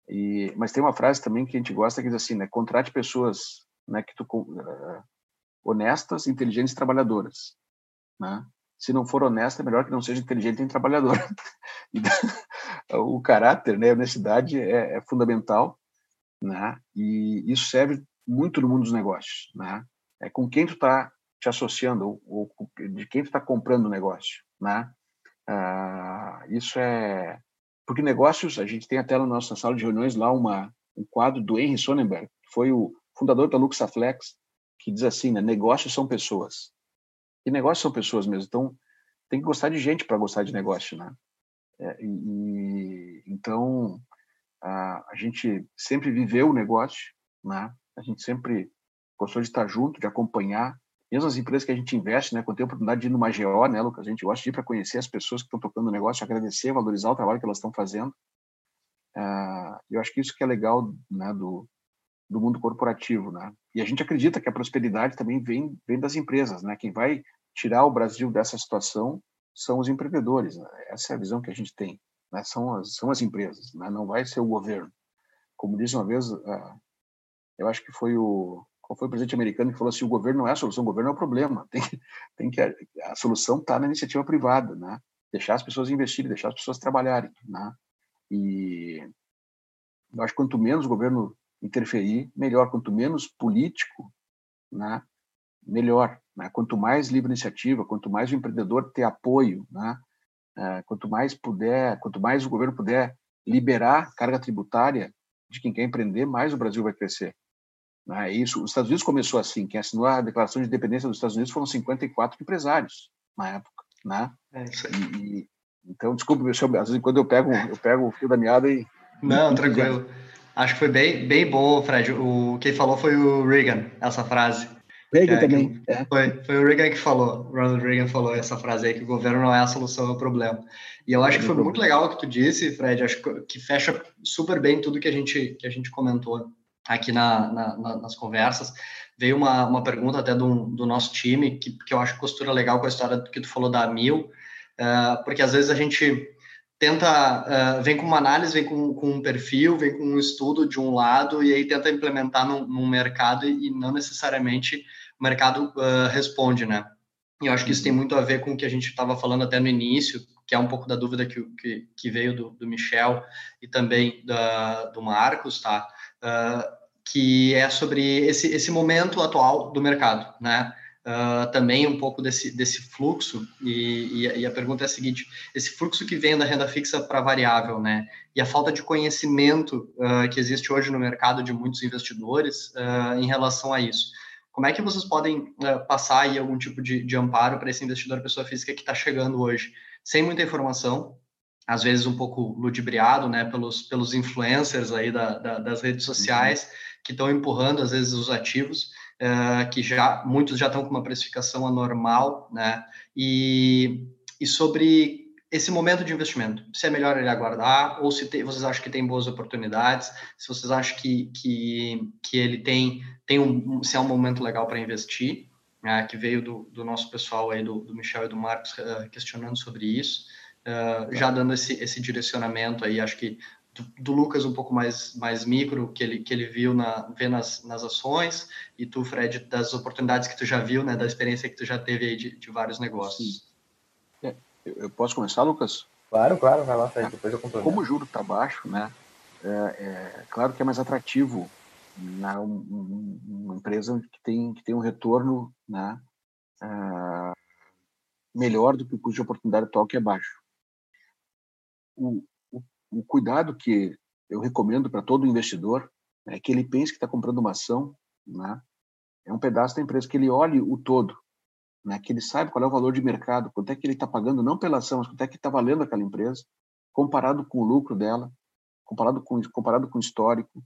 e mas tem uma frase também que a gente gosta que diz assim né contrate pessoas né que tu uh, honestas inteligentes trabalhadoras né se não for honesta é melhor que não seja inteligente nem trabalhadora o caráter né a honestidade é, é fundamental né e isso serve muito no mundo dos negócios, né? É com quem tu está te associando ou, ou, de quem tu está comprando o negócio, né? Ah, isso é porque negócios a gente tem até na nossa sala de reuniões lá uma um quadro do Henry Sonnenberg, que foi o fundador da Luxaflex, que diz assim, né? Negócios são pessoas. E negócios são pessoas mesmo. Então tem que gostar de gente para gostar de negócio, né? É, e, então a, a gente sempre viveu o negócio, né? A gente sempre gostou de estar junto, de acompanhar. Mesmo as empresas que a gente investe, né? Quando tem a oportunidade de ir no GO, né, Lucas? A gente gosta de ir para conhecer as pessoas que estão tocando o negócio, agradecer, valorizar o trabalho que elas estão fazendo. Uh, eu acho que isso que é legal, né, do, do mundo corporativo, né? E a gente acredita que a prosperidade também vem, vem das empresas, né? Quem vai tirar o Brasil dessa situação são os empreendedores. Né? Essa é a visão que a gente tem. Né? São as são as empresas, né? Não vai ser o governo. Como disse uma vez uh, eu acho que foi o qual foi o presidente americano que falou assim: o governo não é a solução, o governo é o problema. Tem, tem que a solução está na iniciativa privada, né? Deixar as pessoas investirem, deixar as pessoas trabalharem, né? E eu acho que quanto menos o governo interferir, melhor. Quanto menos político, né? Melhor. Né? Quanto mais livre iniciativa, quanto mais o empreendedor ter apoio, né? É, quanto mais puder, quanto mais o governo puder liberar carga tributária de quem quer empreender, mais o Brasil vai crescer. Né? Isso, os Estados Unidos começou assim, quem assinou a declaração de independência dos Estados Unidos foram 54 empresários na época, né? É isso aí. E, então, desculpe, às vezes quando eu pego, eu pego o fio da meada e Não, tranquilo. Acho que foi bem, bem bom, Fred. O quem falou foi o Reagan, essa frase. Reagan é, também. É. Foi, foi o Reagan que falou, Ronald Reagan falou essa frase aí, que o governo não é a solução, é o problema. E eu acho que foi muito legal o que tu disse, Fred, acho que fecha super bem tudo que a gente, que a gente comentou aqui na, na, na, nas conversas. Veio uma, uma pergunta até do, do nosso time, que, que eu acho que costura legal com a história que tu falou da Mil, uh, porque às vezes a gente tenta, uh, vem com uma análise, vem com, com, um perfil, vem com um estudo de um lado, e aí tenta implementar num, num mercado e, não necessariamente o mercado uh, responde, né? E eu acho que isso tem uhum. muito a ver com o que a gente estava falando até no início, que é um pouco da dúvida que, que, que veio do, do, Michel e também da, do Marcos, tá? Uh, que é sobre esse, esse momento atual do mercado, né? Uh, também um pouco desse, desse fluxo, e, e, a pergunta é a seguinte, esse fluxo que vem da renda fixa para variável, né, e a falta de conhecimento uh, que existe hoje no mercado de muitos investidores uh, em relação a isso. Como é que vocês podem passar aí algum tipo de, de amparo para esse investidor pessoa física que está chegando hoje, sem muita informação, às vezes um pouco ludibriado, né, pelos, pelos influencers aí da, da, das redes sociais, uhum. que estão empurrando, às vezes, os ativos, uh, que já muitos já estão com uma precificação anormal, né? E, e sobre esse momento de investimento, se é melhor ele aguardar ou se vocês acham que tem boas oportunidades, se vocês acham que, que, que ele tem, tem um, se é um momento legal para investir, né? que veio do, do nosso pessoal aí, do, do Michel e do Marcos, uh, questionando sobre isso, uh, já dando esse, esse direcionamento aí, acho que do, do, Lucas um pouco mais, mais micro, que ele, que ele viu na, vê nas, nas ações, e tu, Fred, das oportunidades que tu já viu, né, da experiência que tu já teve aí de, de vários negócios. É, eu posso começar, Lucas? Claro, claro, vai lá, Fred, depois eu conto. Como o juro está baixo, né, é, é, claro que é mais atrativo na, um, uma empresa que tem, que tem um retorno né, é, melhor do que o custo de oportunidade atual, que é baixo. O, o cuidado que eu recomendo para todo investidor é que ele pense que está comprando uma ação, né? é um pedaço da empresa, que ele olhe o todo, né? que ele saiba qual é o valor de mercado, quanto é que ele está pagando, não pela ação, mas quanto é que está valendo aquela empresa, comparado com o lucro dela, comparado com, comparado com o histórico,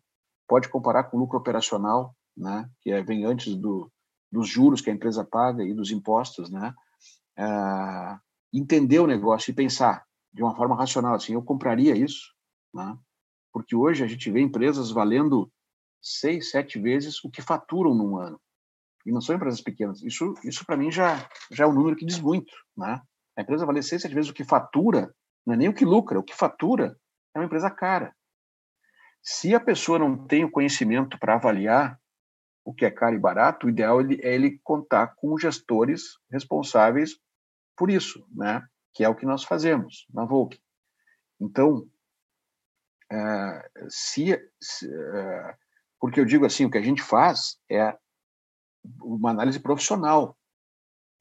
pode comparar com o lucro operacional, né? que é, vem antes do, dos juros que a empresa paga e dos impostos, né? É, entender o negócio e pensar, de uma forma racional, assim, eu compraria isso, né? porque hoje a gente vê empresas valendo seis, sete vezes o que faturam num ano. E não são empresas pequenas. Isso, isso para mim, já, já é um número que diz muito. Né? A empresa valer seis, sete vezes o que fatura, não é nem o que lucra, o que fatura é uma empresa cara. Se a pessoa não tem o conhecimento para avaliar o que é caro e barato, o ideal é ele contar com gestores responsáveis por isso, né? Que é o que nós fazemos na Volk. Então, é, se, se é, porque eu digo assim, o que a gente faz é uma análise profissional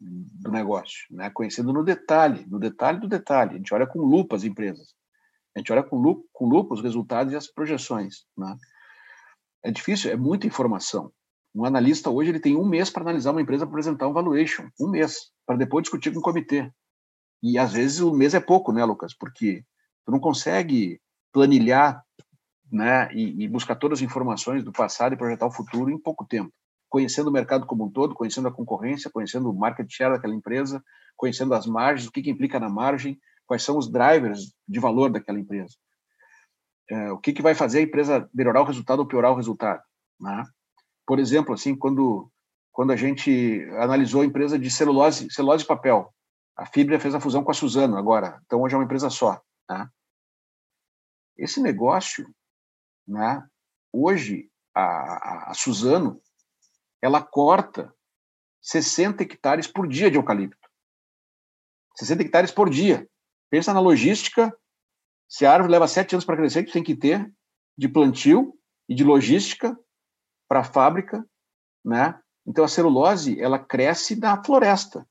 do negócio, né? conhecendo no detalhe, no detalhe do detalhe. A gente olha com lupa as empresas, a gente olha com lupa, com lupa os resultados e as projeções. Né? É difícil, é muita informação. Um analista hoje ele tem um mês para analisar uma empresa apresentar um valuation, um mês, para depois discutir com o comitê. E às vezes o mês é pouco, né, Lucas? Porque tu não consegue planilhar né, e, e, buscar todas as informações do passado e projetar o futuro em pouco tempo. Conhecendo o mercado como um todo, conhecendo a concorrência, conhecendo o market share daquela empresa, conhecendo as margens, o que, que implica na margem, quais são os drivers de valor daquela empresa. É, o que, que vai fazer a empresa melhorar o resultado ou piorar o resultado. Né? Por exemplo, assim, quando, quando a gente analisou a empresa de celulose, celulose e papel, a Fibria fez a fusão com a Suzano agora, então hoje é uma empresa só. Né? Esse negócio, né, hoje, a, a Suzano, ela corta 60 hectares por dia de eucalipto. 60 hectares por dia. Pensa na logística, se a árvore leva sete anos para crescer, que tem que ter de plantio e de logística para a fábrica, né? Então a celulose ela cresce na floresta.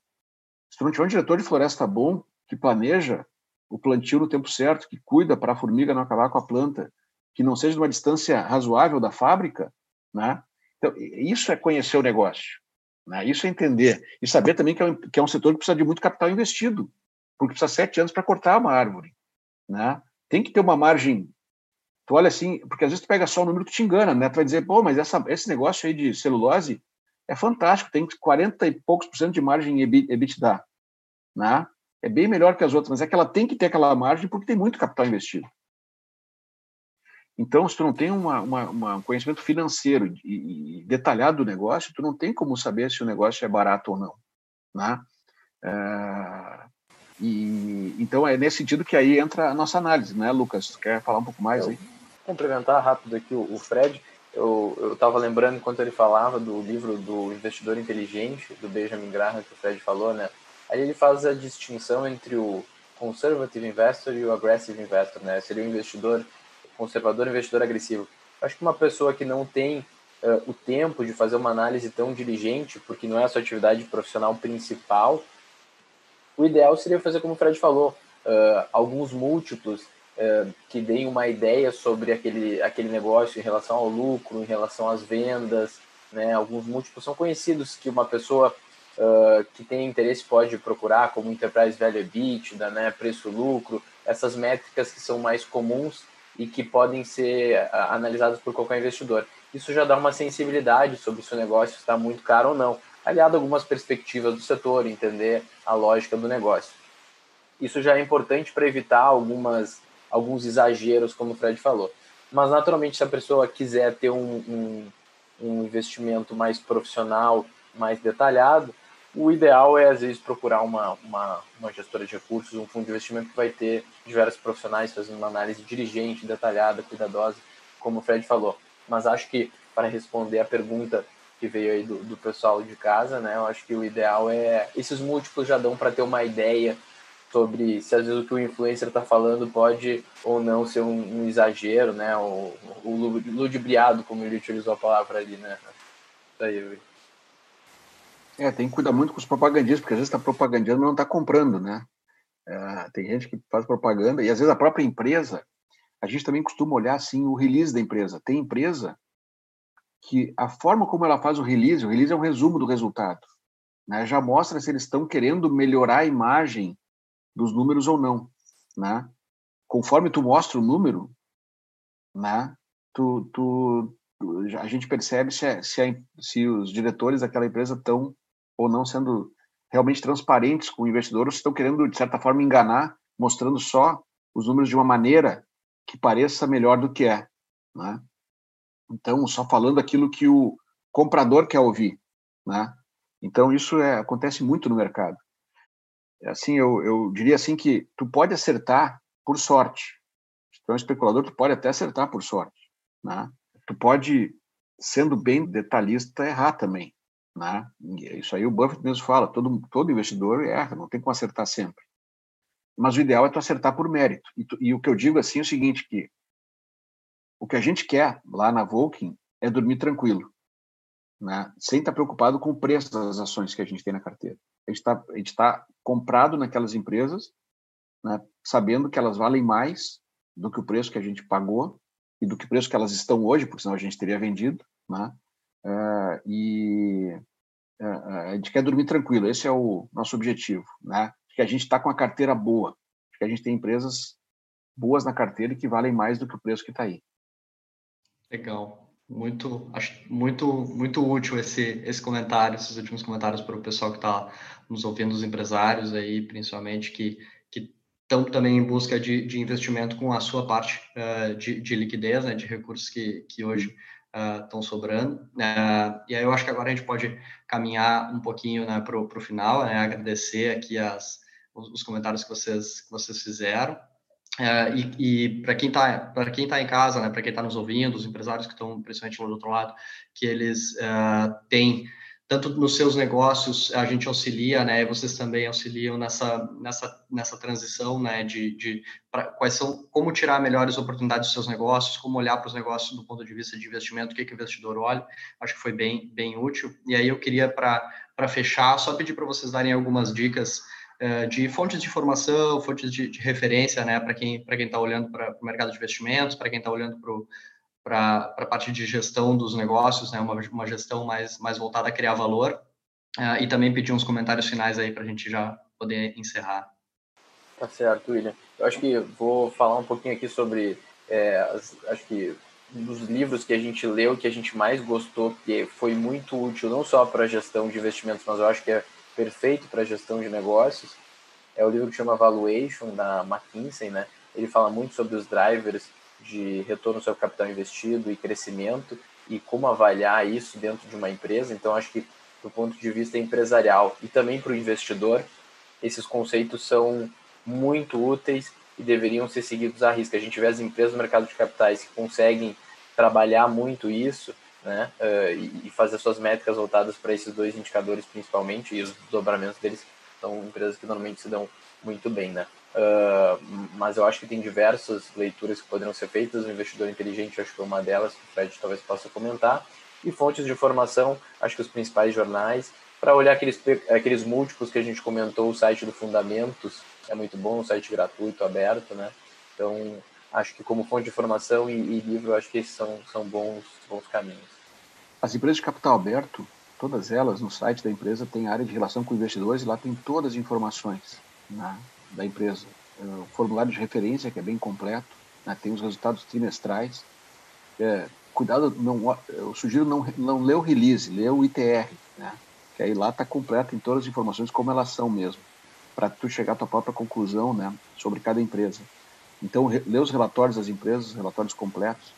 Se tu não tiver um diretor de floresta bom, que planeja o plantio no tempo certo, que cuida para a formiga não acabar com a planta, que não seja de uma distância razoável da fábrica, né? Então, isso é conhecer o negócio, né? Isso é entender e saber também que é, um, que é um setor que precisa de muito capital investido, porque precisa sete anos para cortar uma árvore, né? Tem que ter uma margem. Tu olha assim, porque às vezes tu pega só o número que te engana, né? Tu vai dizer, pô, mas essa, esse negócio aí de celulose é fantástico, tem 40 e poucos por cento de margem EBITDA. Né? É bem melhor que as outras, mas é que ela tem que ter aquela margem porque tem muito capital investido. Então, se tu não tem uma, uma, uma conhecimento financeiro e, e, detalhado do negócio, tu não tem como saber se o negócio é barato ou não. Né? É, e, então, é nesse sentido que aí entra a nossa análise, né, Lucas? Tu quer falar um pouco mais aí? Complementar rápido aqui o, o Fred eu estava lembrando enquanto ele falava do livro do Investidor Inteligente, do Benjamin Graham, que o Fred falou, né? Aí ele faz a distinção entre o conservative investor e o aggressive investor, né? Seria o investidor conservador e investidor agressivo. Acho que uma pessoa que não tem uh, o tempo de fazer uma análise tão diligente, porque não é a sua atividade profissional principal, o ideal seria fazer como o Fred falou, uh, alguns múltiplos uh, que deem uma ideia sobre aquele, aquele negócio em relação ao lucro, em relação às vendas, né? Alguns múltiplos são conhecidos que uma pessoa uh, que tem interesse pode procurar, como Enterprise Value EBITDA, né? Preço-lucro, essas métricas que são mais comuns e que podem ser analisadas por qualquer investidor. Isso já dá uma sensibilidade sobre se o negócio está muito caro ou não aliado a algumas perspectivas do setor, entender a lógica do negócio. Isso já é importante para evitar algumas, alguns exageros, como o Fred falou. Mas, naturalmente, se a pessoa quiser ter um, um, um investimento mais profissional, mais detalhado, o ideal é, às vezes, procurar uma, uma, uma, gestora de recursos, um fundo de investimento que vai ter diversos profissionais fazendo uma análise dirigente, detalhada, cuidadosa, como o Fred falou. Mas acho que, para responder a pergunta que veio aí do, do pessoal de casa, né? Eu acho que o ideal é esses múltiplos já dão para ter uma ideia sobre se às vezes o que o influencer está falando pode ou não ser um, um exagero, né? O, o ludibriado, como ele utilizou a palavra ali, né? Isso aí, É, tem que cuidar muito com os propagandistas, porque às vezes está propagandando, mas não está comprando, né? É, tem gente que faz propaganda e às vezes a própria empresa, a gente também costuma olhar assim o release da empresa. Tem empresa que a forma como ela faz o release, o release é um resumo do resultado, né? Já mostra se eles estão querendo melhorar a imagem dos números ou não, né? Conforme tu mostra o número, né? Tu, tu, a gente percebe se, é, se, é, se os diretores daquela empresa estão ou não sendo realmente transparentes com o investidor ou se estão querendo, de certa forma, enganar, mostrando só os números de uma maneira que pareça melhor do que é. Né? Então, só falando aquilo que o comprador quer ouvir, né? Então, isso é, acontece muito no mercado. Assim, eu, eu diria assim que tu pode acertar por sorte. Se tu é um especulador, tu pode até acertar por sorte, né? Tu pode, sendo bem detalhista, errar também, né? Isso aí o Buffett mesmo fala, todo, todo investidor erra, não tem como acertar sempre. Mas o ideal é tu acertar por mérito. E, tu, e o que eu digo assim é o seguinte, que o que a gente quer lá na Volking é dormir tranquilo, né? sem estar preocupado com o preço das ações que a gente tem na carteira. Está tá comprado naquelas empresas, né? sabendo que elas valem mais do que o preço que a gente pagou e do que o preço que elas estão hoje, porque senão a gente teria vendido. Né? Uh, e uh, a gente quer dormir tranquilo, esse é o nosso objetivo. Né? Que a gente está com a carteira boa, que a gente tem empresas boas na carteira e que valem mais do que o preço que está aí. Legal. Muito, acho muito, muito útil esse, esse comentário, esses últimos comentários para o pessoal que está nos ouvindo, os empresários aí, principalmente, que, estão também em busca de, de investimento com a sua parte uh, de, de liquidez, né, de recursos que, que hoje estão uh, sobrando. Uh, e aí eu acho que agora a gente pode caminhar um pouquinho né, para o final, né, agradecer aqui as, os, os comentários que vocês, que vocês fizeram. Uh, e, e para quem está para quem tá em casa, né, para quem está nos ouvindo, os empresários que estão principalmente do outro lado, que eles uh, têm tanto nos seus negócios a gente auxilia, né, vocês também auxiliam nessa nessa nessa transição, né, de, de pra, quais são como tirar melhores oportunidades dos seus negócios, como olhar para os negócios do ponto de vista de investimento, o que que o investidor olha, acho que foi bem bem útil. E aí eu queria para para fechar só pedir para vocês darem algumas dicas de fontes de informação, fontes de, de referência, né, para quem para quem está olhando para o mercado de investimentos, para quem está olhando para a parte de gestão dos negócios, né, uma, uma gestão mais mais voltada a criar valor, uh, e também pedir uns comentários finais aí para a gente já poder encerrar. Tá certo, William. Eu acho que vou falar um pouquinho aqui sobre, é, as, acho que dos livros que a gente leu, que a gente mais gostou, que foi muito útil não só para a gestão de investimentos, mas eu acho que é perfeito para gestão de negócios. É o livro que chama Valuation, da McKinsey, né? Ele fala muito sobre os drivers de retorno sobre capital investido e crescimento e como avaliar isso dentro de uma empresa. Então, acho que do ponto de vista empresarial e também para o investidor, esses conceitos são muito úteis e deveriam ser seguidos à risca. A gente vê as empresas do mercado de capitais que conseguem trabalhar muito isso, né, uh, e, fazer suas métricas voltadas para esses dois indicadores principalmente, e os dobramentos deles são empresas que normalmente se dão muito bem, né. Uh, mas eu acho que tem diversas leituras que poderiam ser feitas, o investidor inteligente acho que é uma delas, que o Fred talvez possa comentar, E fontes de informação, acho que os principais jornais, para olhar aqueles, aqueles múltiplos que a gente comentou, o site do Fundamentos é muito bom, um site gratuito, aberto, né? Então, acho que como fonte de informação e, e livro, acho que esses são, são bons, bons caminhos. As empresas de capital aberto, todas elas no site da empresa tem área de relação com investidores e lá tem todas as informações né, da empresa. É, o formulário de referência, que é bem completo, né, tem os resultados trimestrais. É, cuidado, não, eu sugiro não, não ler o release, ler o ITR, né, que aí lá está completo em todas as informações como elas são mesmo, para tu chegar à tua própria conclusão né, sobre cada empresa. Então, ler os relatórios das empresas, relatórios completos,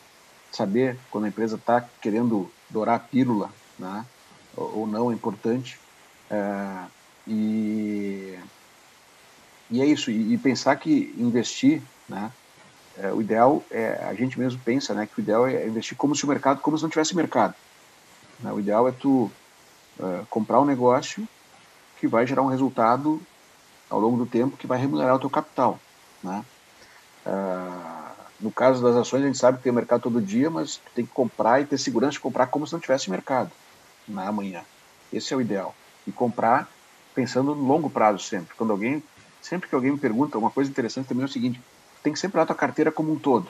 saber quando a empresa está querendo dourar a pílula, né, ou não é importante. É, e, e é isso, e, e pensar que investir, né, é, o ideal é, a gente mesmo pensa, né, que o ideal é investir como se o mercado, como se não tivesse mercado. Né? O ideal é tu é, comprar um negócio que vai gerar um resultado ao longo do tempo que vai remunerar o teu capital, né? É, no caso das ações, a gente sabe que tem mercado todo dia, mas tem que comprar e ter segurança de comprar como se não tivesse mercado na amanhã. Esse é o ideal. E comprar pensando no longo prazo sempre. Quando alguém, sempre que alguém me pergunta, uma coisa interessante também é o seguinte: tem que sempre olhar a tua carteira como um todo.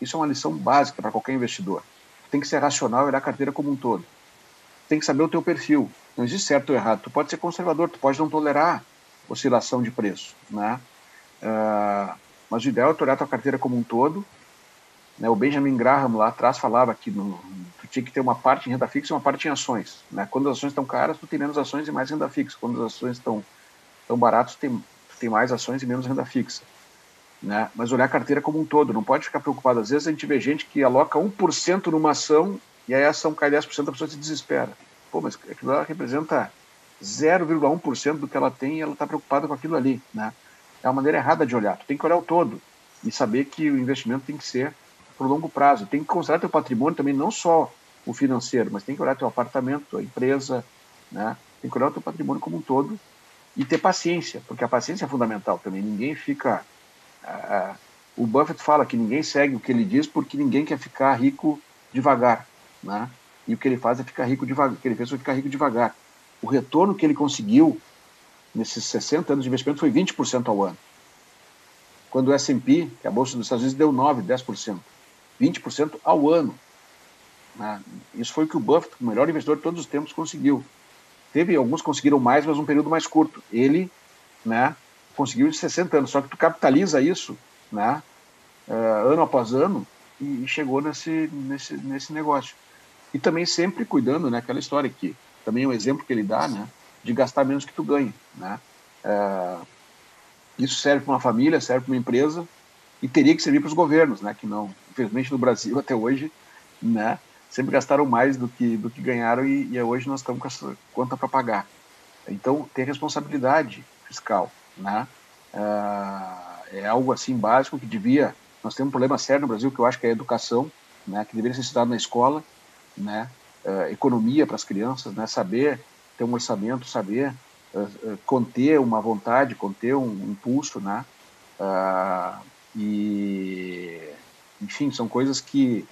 Isso é uma lição básica para qualquer investidor. Tem que ser racional e olhar a carteira como um todo. Tem que saber o teu perfil. Não existe certo ou errado. Tu pode ser conservador, tu pode não tolerar oscilação de preço, né? Uh, mas o ideal é tu olhar tua carteira como um todo. Né? O Benjamin Graham lá atrás falava que no, tu tinha que ter uma parte em renda fixa e uma parte em ações. Né? Quando as ações estão caras, tu tem menos ações e mais renda fixa. Quando as ações estão tão baratas, tu tem, tu tem mais ações e menos renda fixa. Né? Mas olhar a carteira como um todo, não pode ficar preocupado. Às vezes a gente vê gente que aloca 1% numa ação e aí a ação cai 10%, a pessoa se desespera. Pô, mas aquilo lá representa 0,1% do que ela tem e ela está preocupada com aquilo ali. Né? É uma maneira errada de olhar. Tu tem que olhar o todo e saber que o investimento tem que ser por longo prazo. Tem que considerar teu patrimônio também, não só o financeiro, mas tem que olhar teu apartamento, tua empresa, né? Tem que olhar o teu patrimônio como um todo e ter paciência, porque a paciência é fundamental também. Ninguém fica. Uh, o Buffett fala que ninguém segue o que ele diz porque ninguém quer ficar rico devagar, né? E o que ele faz é ficar rico devagar. O que ele fez foi ficar rico devagar. O retorno que ele conseguiu nesses 60 anos de investimento foi 20% ao ano. Quando o S&P, que é a bolsa dos Estados Unidos, deu 9, 10%. 20% ao ano. Né? Isso foi o que o Buffett, o melhor investidor de todos os tempos, conseguiu. Teve alguns conseguiram mais, mas um período mais curto. Ele, né, conseguiu em 60 anos. Só que tu capitaliza isso, né, uh, ano após ano, e chegou nesse, nesse, nesse negócio. E também sempre cuidando, né, aquela história que também é um exemplo que ele dá, né, de gastar menos que tu ganha, né? É, isso serve para uma família, serve para uma empresa e teria que servir para os governos, né? Que não, infelizmente no Brasil até hoje, né? Sempre gastaram mais do que do que ganharam e, e hoje nós estamos com essa conta para pagar. Então ter responsabilidade fiscal, né? É, é algo assim básico que devia. Nós temos um problema sério no Brasil que eu acho que é a educação, né? Que deveria ser estudado na escola, né? É, economia para as crianças, né? Saber ter um orçamento, saber uh, uh, conter uma vontade, conter um impulso, né? Uh, e, enfim, são coisas que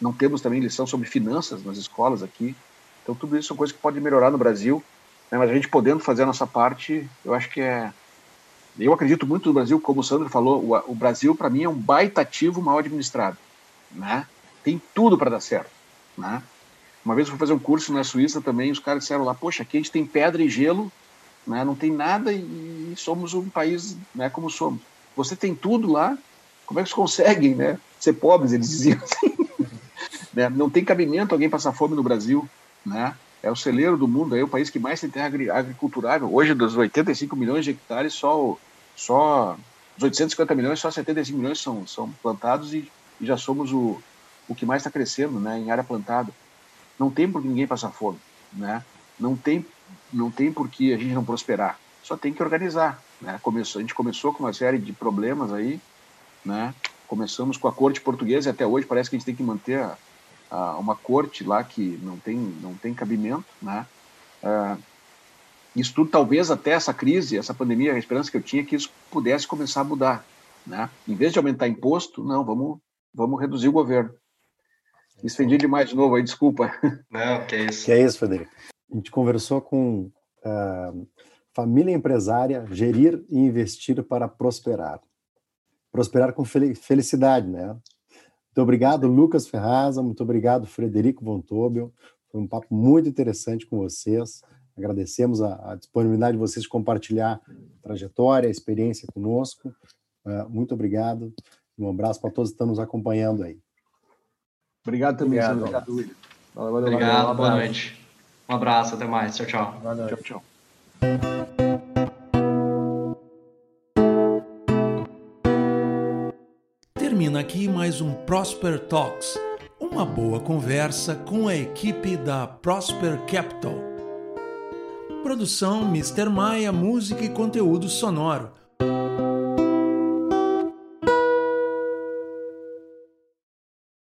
não temos também lição sobre finanças nas escolas aqui. Então, tudo isso são coisas que podem melhorar no Brasil, né? mas a gente podendo fazer a nossa parte, eu acho que é. Eu acredito muito no Brasil, como o Sandro falou, o, o Brasil, para mim, é um baita ativo mal administrado. Né? Tem tudo para dar certo. Né? Uma vez eu fui fazer um curso na Suíça também, os caras disseram lá, poxa, aqui a gente tem pedra e gelo, né, não tem nada e somos um país né, como somos. Você tem tudo lá, como é que vocês conseguem né, ser pobres? Eles diziam assim. né? Não tem cabimento alguém passar fome no Brasil. Né? É o celeiro do mundo, é o país que mais tem terra agriculturável. Hoje, dos 85 milhões de hectares, só, só os 850 milhões, só 75 milhões são, são plantados e, e já somos o, o que mais está crescendo né, em área plantada. Não tem por que ninguém passar fome, né? Não tem, não tem por que a gente não prosperar. Só tem que organizar, né? Começou, a gente começou com uma série de problemas aí, né? Começamos com a corte portuguesa e até hoje parece que a gente tem que manter a, a, uma corte lá que não tem, não tem cabimento, né? Uh, isso tudo, talvez até essa crise, essa pandemia, a esperança que eu tinha é que isso pudesse começar a mudar, né? Em vez de aumentar imposto, não, vamos, vamos reduzir o governo. Me estendi demais de novo aí, desculpa. Não, que é isso. Que é isso, Frederico. A gente conversou com uh, família empresária, gerir e investir para prosperar. Prosperar com felicidade, né? Muito obrigado, Lucas Ferraza. Muito obrigado, Frederico Von Tobel. Foi um papo muito interessante com vocês. Agradecemos a, a disponibilidade de vocês de compartilhar a trajetória, a experiência conosco. Uh, muito obrigado. Um abraço para todos que estão nos acompanhando aí. Obrigado também, obrigado, obrigado William. Valeu, valeu, obrigado, valeu, um boa noite. Um abraço, até mais. Tchau, tchau. Tchau, tchau. Termina aqui mais um Prosper Talks, uma boa conversa com a equipe da Prosper Capital. Produção Mr. Maia, música e conteúdo sonoro